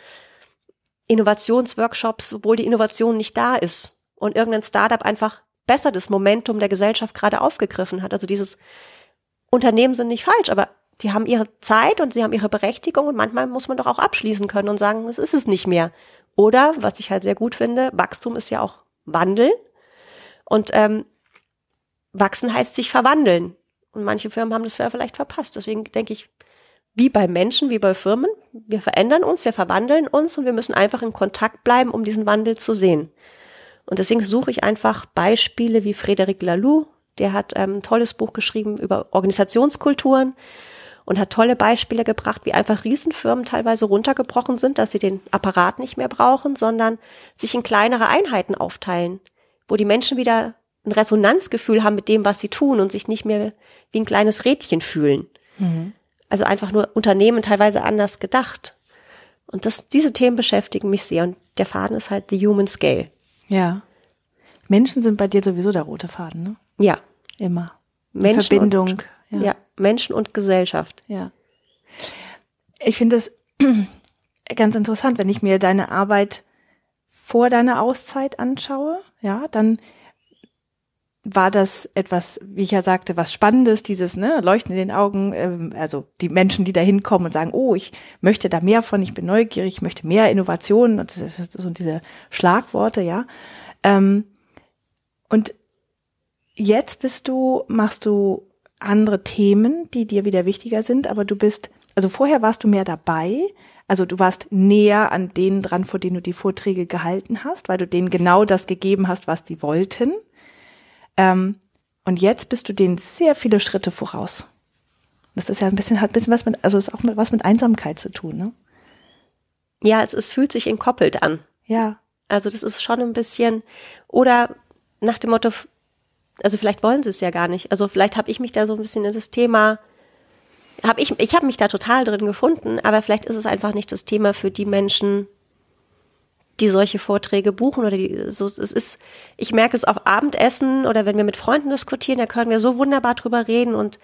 Innovationsworkshops, obwohl die Innovation nicht da ist und irgendein Startup einfach besser das Momentum der Gesellschaft gerade aufgegriffen hat. Also dieses Unternehmen sind nicht falsch, aber die haben ihre Zeit und sie haben ihre Berechtigung und manchmal muss man doch auch abschließen können und sagen, es ist es nicht mehr. Oder, was ich halt sehr gut finde, Wachstum ist ja auch Wandel. Und ähm, wachsen heißt sich verwandeln. Und manche Firmen haben das vielleicht verpasst. Deswegen denke ich, wie bei Menschen, wie bei Firmen. Wir verändern uns, wir verwandeln uns und wir müssen einfach in Kontakt bleiben, um diesen Wandel zu sehen. Und deswegen suche ich einfach Beispiele wie Frédéric Laloux, der hat ähm, ein tolles Buch geschrieben über Organisationskulturen und hat tolle Beispiele gebracht, wie einfach Riesenfirmen teilweise runtergebrochen sind, dass sie den Apparat nicht mehr brauchen, sondern sich in kleinere Einheiten aufteilen, wo die Menschen wieder ein Resonanzgefühl haben mit dem, was sie tun und sich nicht mehr wie ein kleines Rädchen fühlen. Mhm. Also einfach nur Unternehmen teilweise anders gedacht. Und das, diese Themen beschäftigen mich sehr. Und der Faden ist halt the human scale. Ja. Menschen sind bei dir sowieso der rote Faden, ne? Ja. Immer. Menschen Verbindung. Und, ja. ja, Menschen und Gesellschaft. Ja. Ich finde es ganz interessant, wenn ich mir deine Arbeit vor deiner Auszeit anschaue, ja, dann war das etwas, wie ich ja sagte, was Spannendes, dieses ne, Leuchten in den Augen, ähm, also die Menschen, die da hinkommen und sagen, oh, ich möchte da mehr von, ich bin neugierig, ich möchte mehr Innovationen, das ist so diese Schlagworte, ja. Ähm, und jetzt bist du, machst du andere Themen, die dir wieder wichtiger sind, aber du bist, also vorher warst du mehr dabei, also du warst näher an denen dran, vor denen du die Vorträge gehalten hast, weil du denen genau das gegeben hast, was die wollten. Ähm, und jetzt bist du denen sehr viele Schritte voraus. Das ist ja ein bisschen, hat ein bisschen was mit, also ist auch mit, was mit Einsamkeit zu tun, ne? Ja, es, es fühlt sich entkoppelt an. Ja. Also das ist schon ein bisschen, oder nach dem Motto, also vielleicht wollen sie es ja gar nicht. Also vielleicht habe ich mich da so ein bisschen in das Thema, habe ich, ich habe mich da total drin gefunden, aber vielleicht ist es einfach nicht das Thema für die Menschen, die solche Vorträge buchen oder die, so, es ist, ich merke es auf Abendessen oder wenn wir mit Freunden diskutieren, da können wir so wunderbar drüber reden und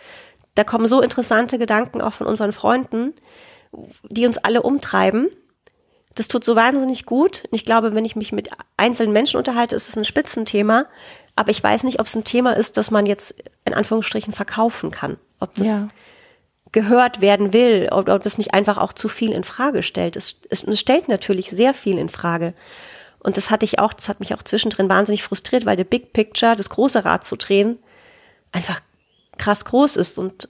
da kommen so interessante Gedanken auch von unseren Freunden, die uns alle umtreiben. Das tut so wahnsinnig gut. Ich glaube, wenn ich mich mit einzelnen Menschen unterhalte, ist es ein Spitzenthema. Aber ich weiß nicht, ob es ein Thema ist, das man jetzt in Anführungsstrichen verkaufen kann. Ob das ja gehört werden will oder ob es nicht einfach auch zu viel in Frage stellt. Es, es, es stellt natürlich sehr viel in Frage. Und das hatte ich auch, das hat mich auch zwischendrin wahnsinnig frustriert, weil der Big Picture, das große Rad zu drehen, einfach krass groß ist und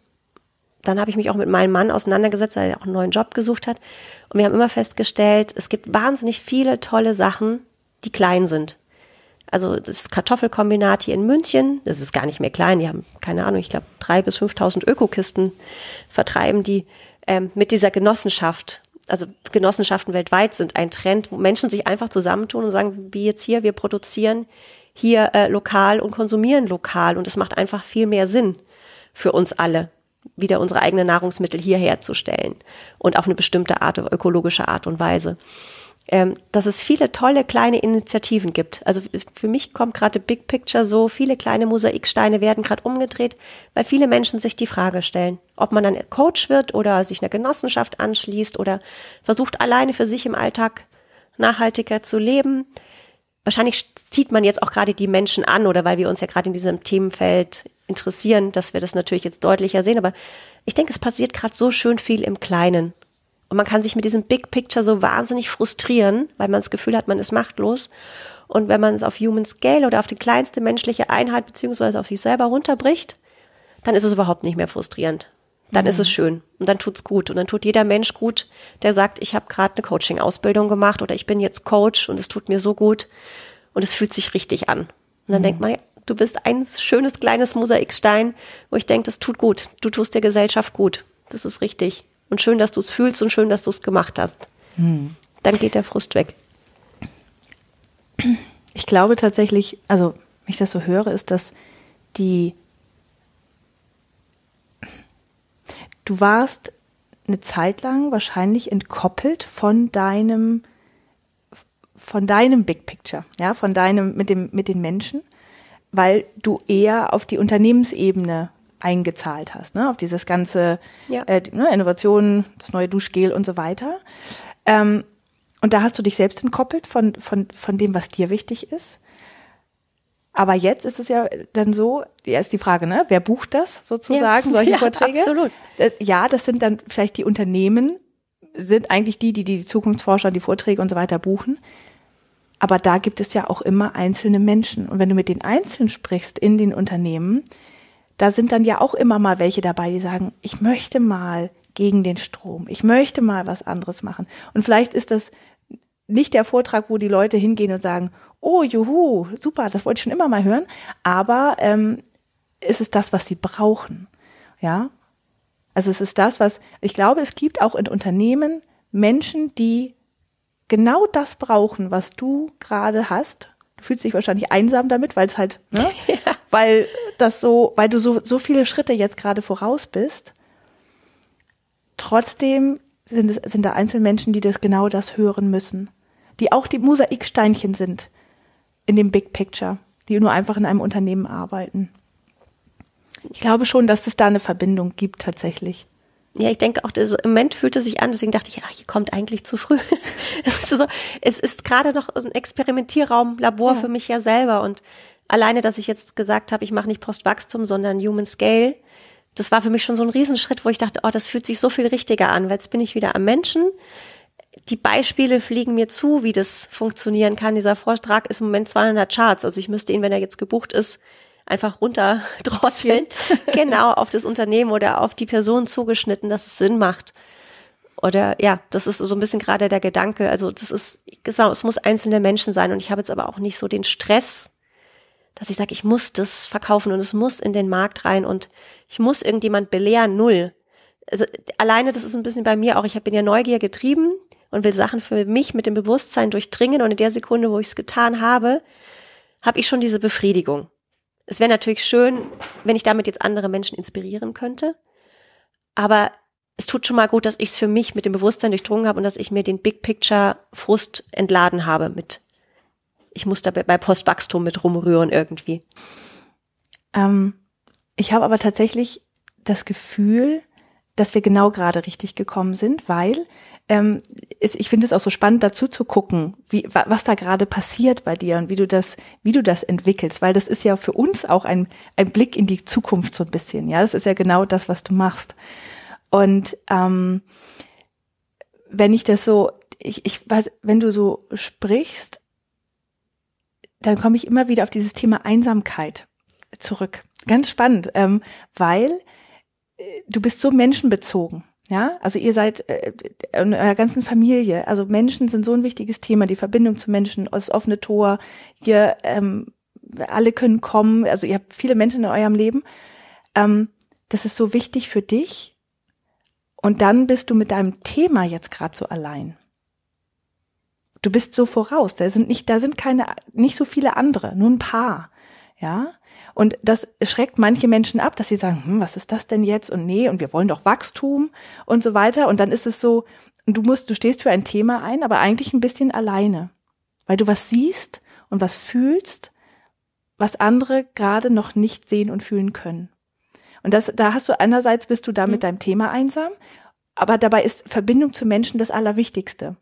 dann habe ich mich auch mit meinem Mann auseinandergesetzt, weil er auch einen neuen Job gesucht hat. Und wir haben immer festgestellt, es gibt wahnsinnig viele tolle Sachen, die klein sind. Also das Kartoffelkombinat hier in München, das ist gar nicht mehr klein, die haben, keine Ahnung, ich glaube drei bis 5.000 Ökokisten vertreiben die ähm, mit dieser Genossenschaft. Also Genossenschaften weltweit sind ein Trend, wo Menschen sich einfach zusammentun und sagen, wie jetzt hier, wir produzieren hier äh, lokal und konsumieren lokal und es macht einfach viel mehr Sinn für uns alle, wieder unsere eigenen Nahrungsmittel hier herzustellen und auf eine bestimmte Art, ökologische Art und Weise ähm, dass es viele tolle kleine Initiativen gibt. Also für mich kommt gerade Big Picture so, viele kleine Mosaiksteine werden gerade umgedreht, weil viele Menschen sich die Frage stellen, ob man dann Coach wird oder sich einer Genossenschaft anschließt oder versucht alleine für sich im Alltag nachhaltiger zu leben. Wahrscheinlich zieht man jetzt auch gerade die Menschen an oder weil wir uns ja gerade in diesem Themenfeld interessieren, dass wir das natürlich jetzt deutlicher sehen. Aber ich denke, es passiert gerade so schön viel im Kleinen. Und man kann sich mit diesem Big Picture so wahnsinnig frustrieren, weil man das Gefühl hat, man ist machtlos. Und wenn man es auf Human Scale oder auf die kleinste menschliche Einheit beziehungsweise auf sich selber runterbricht, dann ist es überhaupt nicht mehr frustrierend. Dann mhm. ist es schön und dann tut's gut und dann tut jeder Mensch gut, der sagt, ich habe gerade eine Coaching-Ausbildung gemacht oder ich bin jetzt Coach und es tut mir so gut und es fühlt sich richtig an. Und dann mhm. denkt man, ja, du bist ein schönes kleines Mosaikstein, wo ich denke, das tut gut. Du tust der Gesellschaft gut. Das ist richtig und schön, dass du es fühlst und schön, dass du es gemacht hast. Hm. Dann geht der Frust weg. Ich glaube tatsächlich, also wenn ich das so höre, ist, dass die du warst eine Zeit lang wahrscheinlich entkoppelt von deinem von deinem Big Picture, ja, von deinem mit dem mit den Menschen, weil du eher auf die Unternehmensebene eingezahlt hast, ne? auf dieses ganze ja. äh, ne, Innovation, das neue Duschgel und so weiter. Ähm, und da hast du dich selbst entkoppelt von, von, von dem, was dir wichtig ist. Aber jetzt ist es ja dann so, ja, ist die Frage, ne, wer bucht das sozusagen, ja. solche ja, Vorträge? Absolut. Ja, das sind dann vielleicht die Unternehmen, sind eigentlich die, die die Zukunftsforscher, die Vorträge und so weiter buchen. Aber da gibt es ja auch immer einzelne Menschen. Und wenn du mit den Einzelnen sprichst in den Unternehmen, da sind dann ja auch immer mal welche dabei, die sagen, ich möchte mal gegen den Strom, ich möchte mal was anderes machen. Und vielleicht ist das nicht der Vortrag, wo die Leute hingehen und sagen, oh, juhu, super, das wollte ich schon immer mal hören, aber ähm, ist es das, was sie brauchen. Ja, also es ist das, was ich glaube, es gibt auch in Unternehmen Menschen, die genau das brauchen, was du gerade hast. Du fühlst dich wahrscheinlich einsam damit, weil es halt, ne? Ja. weil das so, weil du so, so viele Schritte jetzt gerade voraus bist. Trotzdem sind es, sind da Einzelmenschen, die das genau das hören müssen. Die auch die Mosaiksteinchen sind in dem Big Picture, die nur einfach in einem Unternehmen arbeiten. Ich glaube schon, dass es da eine Verbindung gibt tatsächlich. Ja, ich denke auch, so im Moment fühlte sich an, deswegen dachte ich, ach, hier kommt eigentlich zu früh. es ist, so, es ist gerade noch ein Experimentierraum, Labor ja. für mich ja selber und alleine, dass ich jetzt gesagt habe, ich mache nicht Postwachstum, sondern Human Scale, das war für mich schon so ein Riesenschritt, wo ich dachte, oh, das fühlt sich so viel richtiger an, weil jetzt bin ich wieder am Menschen. Die Beispiele fliegen mir zu, wie das funktionieren kann. Dieser Vortrag ist im Moment 200 Charts, also ich müsste ihn, wenn er jetzt gebucht ist, einfach runterdrosseln, genau auf das Unternehmen oder auf die Person zugeschnitten, dass es Sinn macht. Oder ja, das ist so ein bisschen gerade der Gedanke. Also das ist, genau, es muss einzelne Menschen sein und ich habe jetzt aber auch nicht so den Stress, dass ich sage, ich muss das verkaufen und es muss in den Markt rein und ich muss irgendjemand belehren, null. Also alleine, das ist ein bisschen bei mir auch, ich bin ja Neugier getrieben und will Sachen für mich mit dem Bewusstsein durchdringen und in der Sekunde, wo ich es getan habe, habe ich schon diese Befriedigung. Es wäre natürlich schön, wenn ich damit jetzt andere Menschen inspirieren könnte, aber es tut schon mal gut, dass ich es für mich mit dem Bewusstsein durchdrungen habe und dass ich mir den Big Picture Frust entladen habe mit ich muss da bei Postwachstum mit rumrühren irgendwie. Ähm, ich habe aber tatsächlich das Gefühl, dass wir genau gerade richtig gekommen sind, weil ähm, ist, ich finde es auch so spannend, dazu zu gucken, wie, was da gerade passiert bei dir und wie du das, wie du das entwickelst, weil das ist ja für uns auch ein, ein Blick in die Zukunft so ein bisschen. Ja, das ist ja genau das, was du machst. Und ähm, wenn ich das so, ich, ich weiß, wenn du so sprichst, dann komme ich immer wieder auf dieses Thema Einsamkeit zurück. Ganz spannend, ähm, weil du bist so menschenbezogen. Ja, also ihr seid äh, in eurer ganzen Familie. Also Menschen sind so ein wichtiges Thema, die Verbindung zu Menschen, das offene Tor. Ihr ähm, alle können kommen. Also ihr habt viele Menschen in eurem Leben. Ähm, das ist so wichtig für dich. Und dann bist du mit deinem Thema jetzt gerade so allein. Du bist so voraus. Da sind nicht, da sind keine, nicht so viele andere, nur ein paar. Ja. Und das schreckt manche Menschen ab, dass sie sagen, hm, was ist das denn jetzt? Und nee, und wir wollen doch Wachstum und so weiter. Und dann ist es so, du musst, du stehst für ein Thema ein, aber eigentlich ein bisschen alleine. Weil du was siehst und was fühlst, was andere gerade noch nicht sehen und fühlen können. Und das, da hast du einerseits bist du da mit mhm. deinem Thema einsam, aber dabei ist Verbindung zu Menschen das Allerwichtigste.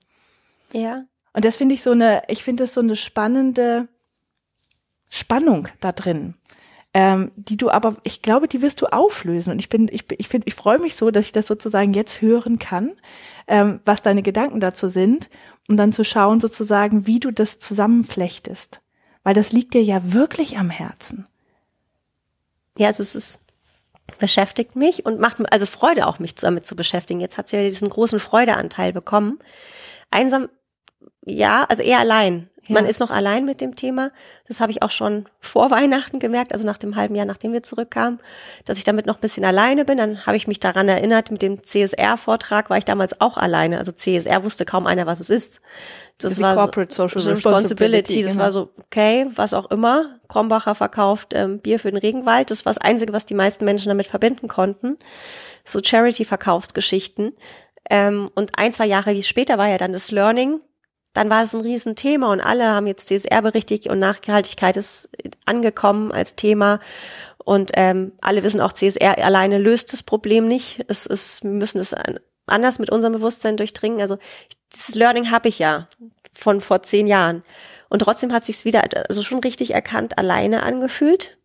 Ja. Und das finde ich so eine, ich finde das so eine spannende Spannung da drin ähm, die du aber, ich glaube, die wirst du auflösen. Und ich bin, ich, ich finde, ich freue mich so, dass ich das sozusagen jetzt hören kann, ähm, was deine Gedanken dazu sind, um dann zu schauen, sozusagen, wie du das zusammenflechtest. Weil das liegt dir ja wirklich am Herzen. Ja, also es ist beschäftigt mich und macht also Freude auch mich damit zu beschäftigen. Jetzt hat sie ja diesen großen Freudeanteil bekommen. Einsam, ja, also eher allein. Ja. Man ist noch allein mit dem Thema. Das habe ich auch schon vor Weihnachten gemerkt, also nach dem halben Jahr, nachdem wir zurückkamen, dass ich damit noch ein bisschen alleine bin. Dann habe ich mich daran erinnert, mit dem CSR-Vortrag war ich damals auch alleine. Also CSR wusste kaum einer, was es ist. Das, das war Corporate so, Social Responsibility. Das genau. war so, okay, was auch immer. Krombacher verkauft ähm, Bier für den Regenwald. Das war das Einzige, was die meisten Menschen damit verbinden konnten. So Charity-Verkaufsgeschichten. Ähm, und ein, zwei Jahre später war ja dann das Learning, dann war es ein Riesenthema und alle haben jetzt CSR berichtigt und Nachhaltigkeit ist angekommen als Thema. Und ähm, alle wissen auch, CSR alleine löst das Problem nicht. Es ist, wir müssen es anders mit unserem Bewusstsein durchdringen. Also dieses Learning habe ich ja von vor zehn Jahren. Und trotzdem hat sich's wieder also schon richtig erkannt, alleine angefühlt.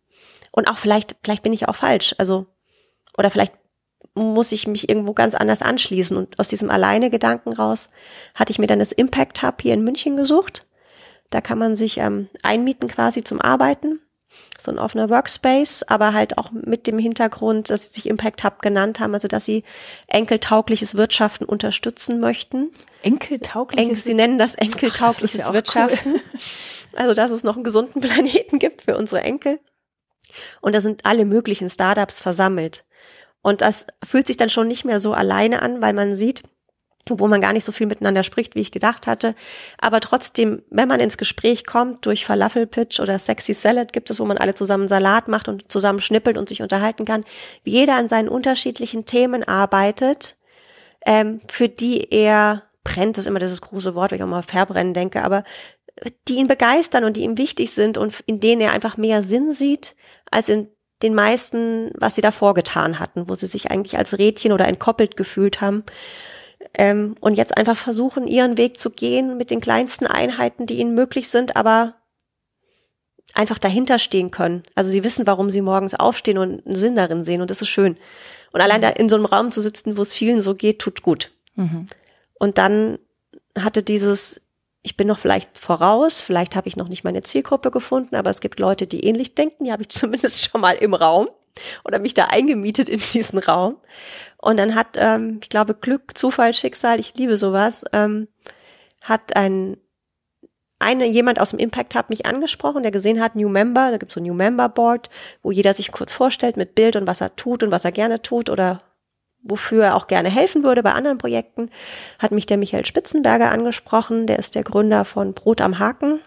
Und auch vielleicht, vielleicht bin ich auch falsch. Also, oder vielleicht muss ich mich irgendwo ganz anders anschließen. Und aus diesem Alleine-Gedanken raus hatte ich mir dann das Impact Hub hier in München gesucht. Da kann man sich ähm, einmieten quasi zum Arbeiten. So ein offener Workspace, aber halt auch mit dem Hintergrund, dass sie sich Impact Hub genannt haben, also dass sie enkeltaugliches Wirtschaften unterstützen möchten. Enkeltaugliches? sie nennen das enkeltaugliches Ach, das ja Wirtschaften. Cool. Also, dass es noch einen gesunden Planeten gibt für unsere Enkel. Und da sind alle möglichen Startups versammelt. Und das fühlt sich dann schon nicht mehr so alleine an, weil man sieht, wo man gar nicht so viel miteinander spricht, wie ich gedacht hatte. Aber trotzdem, wenn man ins Gespräch kommt, durch Falafel-Pitch oder Sexy Salad gibt es, wo man alle zusammen Salat macht und zusammen schnippelt und sich unterhalten kann, wie jeder an seinen unterschiedlichen Themen arbeitet, ähm, für die er brennt, ist immer dieses große Wort, wenn ich auch mal verbrennen denke, aber die ihn begeistern und die ihm wichtig sind und in denen er einfach mehr Sinn sieht, als in den meisten, was sie davor getan hatten, wo sie sich eigentlich als Rädchen oder entkoppelt gefühlt haben. Ähm, und jetzt einfach versuchen, ihren Weg zu gehen mit den kleinsten Einheiten, die ihnen möglich sind, aber einfach dahinter stehen können. Also sie wissen, warum sie morgens aufstehen und einen Sinn darin sehen und das ist schön. Und allein da in so einem Raum zu sitzen, wo es vielen so geht, tut gut. Mhm. Und dann hatte dieses ich bin noch vielleicht voraus, vielleicht habe ich noch nicht meine Zielgruppe gefunden, aber es gibt Leute, die ähnlich denken, die habe ich zumindest schon mal im Raum oder mich da eingemietet in diesen Raum. Und dann hat, ähm, ich glaube, Glück, Zufall, Schicksal, ich liebe sowas, ähm, hat ein eine, jemand aus dem Impact Hub mich angesprochen, der gesehen hat, New Member, da gibt es so ein New Member Board, wo jeder sich kurz vorstellt mit Bild und was er tut und was er gerne tut oder wofür er auch gerne helfen würde bei anderen Projekten, hat mich der Michael Spitzenberger angesprochen. Der ist der Gründer von Brot am Haken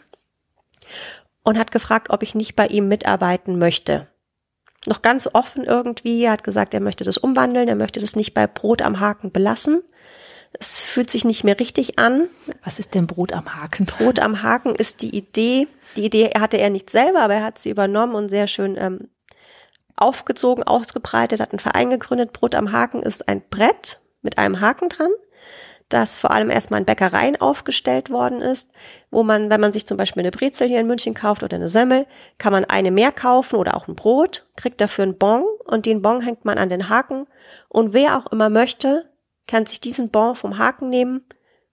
und hat gefragt, ob ich nicht bei ihm mitarbeiten möchte. Noch ganz offen irgendwie. Er hat gesagt, er möchte das umwandeln. Er möchte das nicht bei Brot am Haken belassen. Es fühlt sich nicht mehr richtig an. Was ist denn Brot am Haken? Brot am Haken ist die Idee. Die Idee hatte er nicht selber, aber er hat sie übernommen und sehr schön ähm, aufgezogen, ausgebreitet, hat einen Verein gegründet. Brot am Haken ist ein Brett mit einem Haken dran, das vor allem erstmal in Bäckereien aufgestellt worden ist, wo man, wenn man sich zum Beispiel eine Brezel hier in München kauft oder eine Semmel, kann man eine mehr kaufen oder auch ein Brot, kriegt dafür einen Bon und den Bon hängt man an den Haken und wer auch immer möchte, kann sich diesen Bon vom Haken nehmen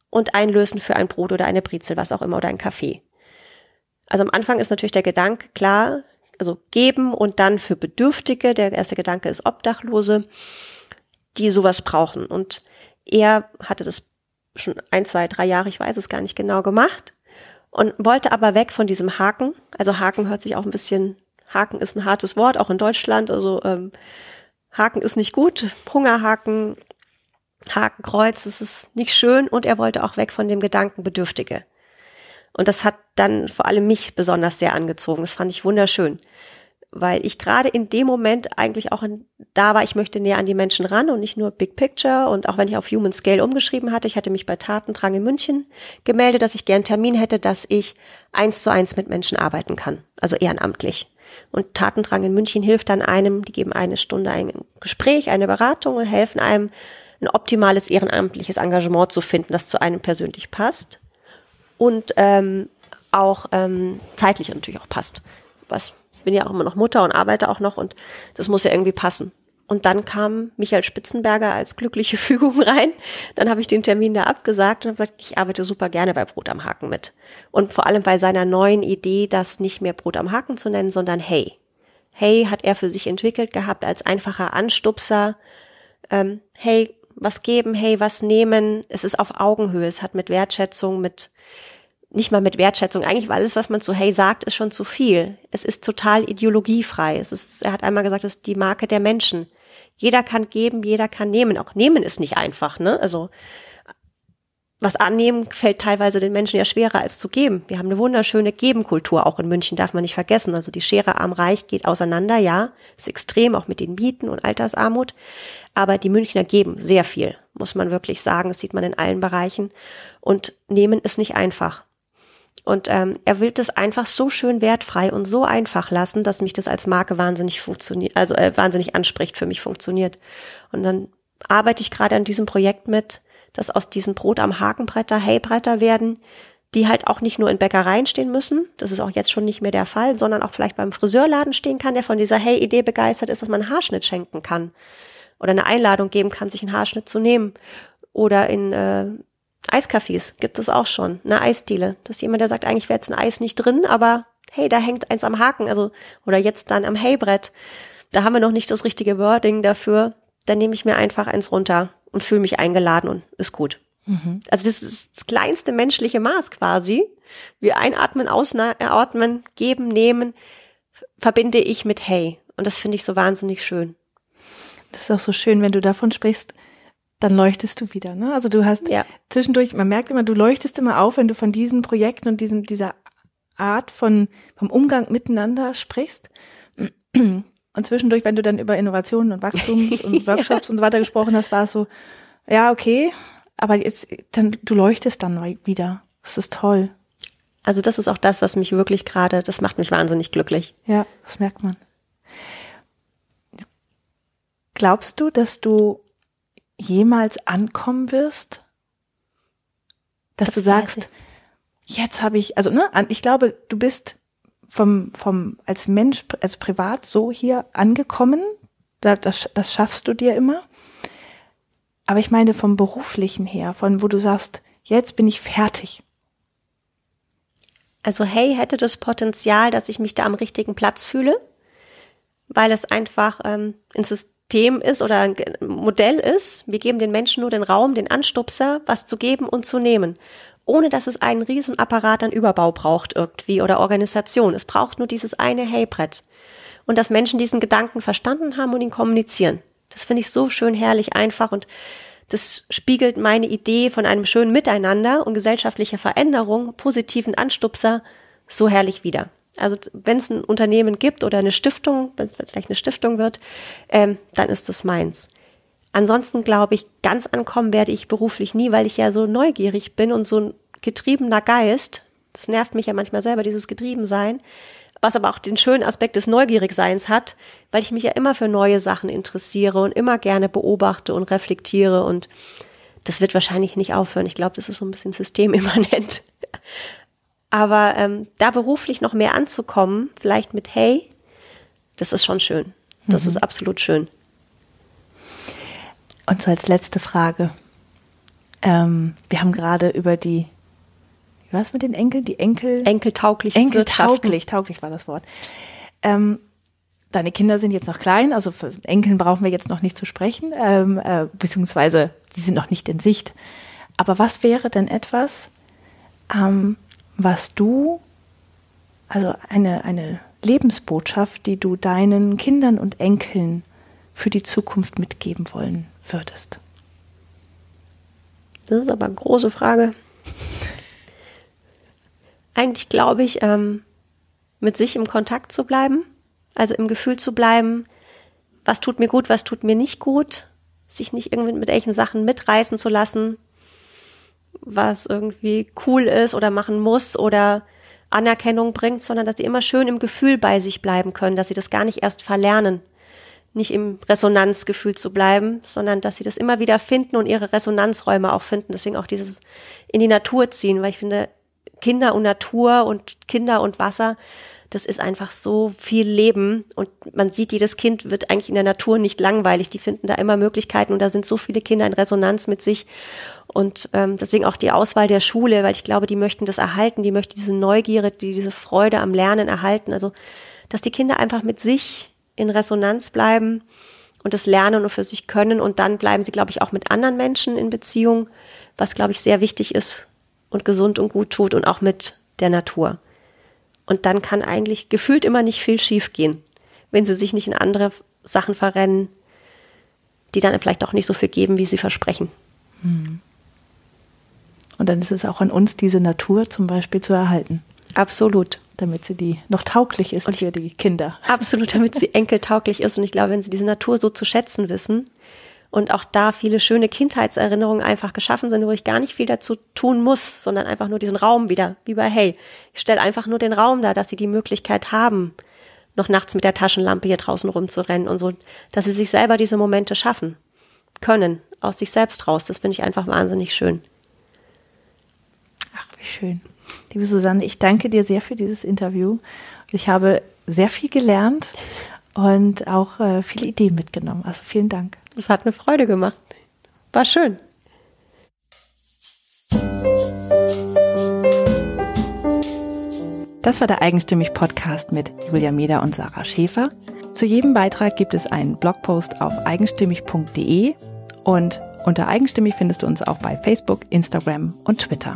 und einlösen für ein Brot oder eine Brezel, was auch immer, oder ein Kaffee. Also am Anfang ist natürlich der Gedanke klar, also geben und dann für Bedürftige, der erste Gedanke ist Obdachlose, die sowas brauchen. Und er hatte das schon ein, zwei, drei Jahre, ich weiß es gar nicht genau, gemacht und wollte aber weg von diesem Haken. Also Haken hört sich auch ein bisschen, Haken ist ein hartes Wort, auch in Deutschland. Also ähm, Haken ist nicht gut, Hungerhaken, Hakenkreuz, das ist nicht schön und er wollte auch weg von dem Gedanken Bedürftige. Und das hat dann vor allem mich besonders sehr angezogen. Das fand ich wunderschön weil ich gerade in dem Moment eigentlich auch in, da war, ich möchte näher an die Menschen ran und nicht nur Big Picture und auch wenn ich auf Human Scale umgeschrieben hatte, ich hatte mich bei Tatendrang in München gemeldet, dass ich gern Termin hätte, dass ich eins zu eins mit Menschen arbeiten kann, also ehrenamtlich. Und Tatendrang in München hilft dann einem, die geben eine Stunde ein Gespräch, eine Beratung und helfen einem, ein optimales ehrenamtliches Engagement zu finden, das zu einem persönlich passt und ähm, auch ähm, zeitlich natürlich auch passt, was bin ja auch immer noch Mutter und arbeite auch noch und das muss ja irgendwie passen. Und dann kam Michael Spitzenberger als glückliche Fügung rein. Dann habe ich den Termin da abgesagt und habe gesagt, ich arbeite super gerne bei Brot am Haken mit. Und vor allem bei seiner neuen Idee, das nicht mehr Brot am Haken zu nennen, sondern Hey. Hey hat er für sich entwickelt gehabt als einfacher Anstupser. Ähm, hey, was geben, hey, was nehmen. Es ist auf Augenhöhe. Es hat mit Wertschätzung, mit nicht mal mit Wertschätzung. Eigentlich war alles, was man zu Hey sagt, ist schon zu viel. Es ist total ideologiefrei. Es ist, er hat einmal gesagt, es ist die Marke der Menschen. Jeder kann geben, jeder kann nehmen. Auch nehmen ist nicht einfach, ne? Also, was annehmen fällt teilweise den Menschen ja schwerer als zu geben. Wir haben eine wunderschöne Gebenkultur, auch in München darf man nicht vergessen. Also die Schere arm-reich geht auseinander, ja, ist extrem, auch mit den Mieten und Altersarmut. Aber die Münchner geben sehr viel, muss man wirklich sagen. Das sieht man in allen Bereichen. Und nehmen ist nicht einfach. Und ähm, er will das einfach so schön wertfrei und so einfach lassen, dass mich das als Marke wahnsinnig funktioniert, also äh, wahnsinnig anspricht, für mich funktioniert. Und dann arbeite ich gerade an diesem Projekt mit, dass aus diesen Brot am Hakenbretter Heybretter werden, die halt auch nicht nur in Bäckereien stehen müssen, das ist auch jetzt schon nicht mehr der Fall, sondern auch vielleicht beim Friseurladen stehen kann, der von dieser Hey-Idee begeistert ist, dass man einen Haarschnitt schenken kann oder eine Einladung geben kann, sich einen Haarschnitt zu nehmen. Oder in äh, Eiscafés gibt es auch schon, eine Eisdiele. Das ist jemand, der sagt, eigentlich wäre jetzt ein Eis nicht drin, aber hey, da hängt eins am Haken, also oder jetzt dann am Heybrett. Da haben wir noch nicht das richtige Wording dafür. Dann nehme ich mir einfach eins runter und fühle mich eingeladen und ist gut. Mhm. Also das ist das kleinste menschliche Maß quasi. Wir einatmen, ausatmen, geben, nehmen, verbinde ich mit Hey. Und das finde ich so wahnsinnig schön. Das ist auch so schön, wenn du davon sprichst, dann leuchtest du wieder. Ne? Also du hast ja. zwischendurch, man merkt immer, du leuchtest immer auf, wenn du von diesen Projekten und diesen, dieser Art von vom Umgang miteinander sprichst. Und zwischendurch, wenn du dann über Innovationen und Wachstums und Workshops ja. und so weiter gesprochen hast, war es so, ja, okay, aber jetzt, dann, du leuchtest dann wieder. Das ist toll. Also das ist auch das, was mich wirklich gerade, das macht mich wahnsinnig glücklich. Ja, das merkt man. Glaubst du, dass du jemals ankommen wirst? Dass das du sagst, jetzt habe ich, also ne, ich glaube, du bist vom, vom, als Mensch, also privat so hier angekommen. Das, das schaffst du dir immer. Aber ich meine vom beruflichen her, von wo du sagst, jetzt bin ich fertig. Also hey hätte das Potenzial, dass ich mich da am richtigen Platz fühle, weil es einfach ähm, ins System ist oder ein Modell ist. Wir geben den Menschen nur den Raum, den Anstupser, was zu geben und zu nehmen. Ohne dass es einen Riesenapparat an Überbau braucht irgendwie oder Organisation. Es braucht nur dieses eine Heybrett. Und dass Menschen diesen Gedanken verstanden haben und ihn kommunizieren. Das finde ich so schön herrlich einfach und das spiegelt meine Idee von einem schönen Miteinander und gesellschaftlicher Veränderung, positiven Anstupser so herrlich wieder. Also wenn es ein Unternehmen gibt oder eine Stiftung, wenn es vielleicht eine Stiftung wird, ähm, dann ist das meins. Ansonsten glaube ich, ganz ankommen werde ich beruflich nie, weil ich ja so neugierig bin und so ein getriebener Geist. Das nervt mich ja manchmal selber, dieses Getriebensein. Was aber auch den schönen Aspekt des Neugierigseins hat, weil ich mich ja immer für neue Sachen interessiere und immer gerne beobachte und reflektiere und das wird wahrscheinlich nicht aufhören. Ich glaube, das ist so ein bisschen systemimmanent. Aber ähm, da beruflich noch mehr anzukommen, vielleicht mit Hey, das ist schon schön. Das mhm. ist absolut schön. Und so als letzte Frage. Ähm, wir haben gerade über die, wie war es mit den Enkeln? Die Enkel? Enkeltauglich. Enkeltauglich, tauglich war das Wort. Ähm, deine Kinder sind jetzt noch klein, also für Enkeln brauchen wir jetzt noch nicht zu sprechen, ähm, äh, beziehungsweise die sind noch nicht in Sicht. Aber was wäre denn etwas, ähm, was du, also eine, eine Lebensbotschaft, die du deinen Kindern und Enkeln für die Zukunft mitgeben wollen würdest? Das ist aber eine große Frage. Eigentlich glaube ich, ähm, mit sich im Kontakt zu bleiben, also im Gefühl zu bleiben, was tut mir gut, was tut mir nicht gut, sich nicht irgendwie mit welchen Sachen mitreißen zu lassen, was irgendwie cool ist oder machen muss oder Anerkennung bringt, sondern dass sie immer schön im Gefühl bei sich bleiben können, dass sie das gar nicht erst verlernen, nicht im Resonanzgefühl zu bleiben, sondern dass sie das immer wieder finden und ihre Resonanzräume auch finden. Deswegen auch dieses in die Natur ziehen, weil ich finde, Kinder und Natur und Kinder und Wasser, das ist einfach so viel Leben und man sieht, jedes Kind wird eigentlich in der Natur nicht langweilig. Die finden da immer Möglichkeiten und da sind so viele Kinder in Resonanz mit sich und ähm, deswegen auch die Auswahl der Schule, weil ich glaube, die möchten das erhalten, die möchten diese Neugierde, die, diese Freude am Lernen erhalten. Also, dass die Kinder einfach mit sich in Resonanz bleiben und das lernen und für sich können und dann bleiben sie, glaube ich, auch mit anderen Menschen in Beziehung, was, glaube ich, sehr wichtig ist und gesund und gut tut und auch mit der Natur. Und dann kann eigentlich gefühlt immer nicht viel schiefgehen, wenn sie sich nicht in andere Sachen verrennen, die dann vielleicht auch nicht so viel geben, wie sie versprechen. Hm. Und dann ist es auch an uns, diese Natur zum Beispiel zu erhalten. Absolut. Damit sie die noch tauglich ist für die Kinder. Absolut, damit sie enkeltauglich ist. Und ich glaube, wenn sie diese Natur so zu schätzen wissen und auch da viele schöne Kindheitserinnerungen einfach geschaffen sind, wo ich gar nicht viel dazu tun muss, sondern einfach nur diesen Raum wieder, wie bei Hey. Ich stelle einfach nur den Raum da, dass sie die Möglichkeit haben, noch nachts mit der Taschenlampe hier draußen rumzurennen und so, dass sie sich selber diese Momente schaffen können, aus sich selbst raus. Das finde ich einfach wahnsinnig schön. Ach, wie schön. Liebe Susanne, ich danke dir sehr für dieses Interview. Ich habe sehr viel gelernt und auch äh, viele Ideen mitgenommen. Also vielen Dank. Es hat eine Freude gemacht. War schön. Das war der Eigenstimmig Podcast mit Julia Meder und Sarah Schäfer. Zu jedem Beitrag gibt es einen Blogpost auf eigenstimmig.de und unter Eigenstimmig findest du uns auch bei Facebook, Instagram und Twitter.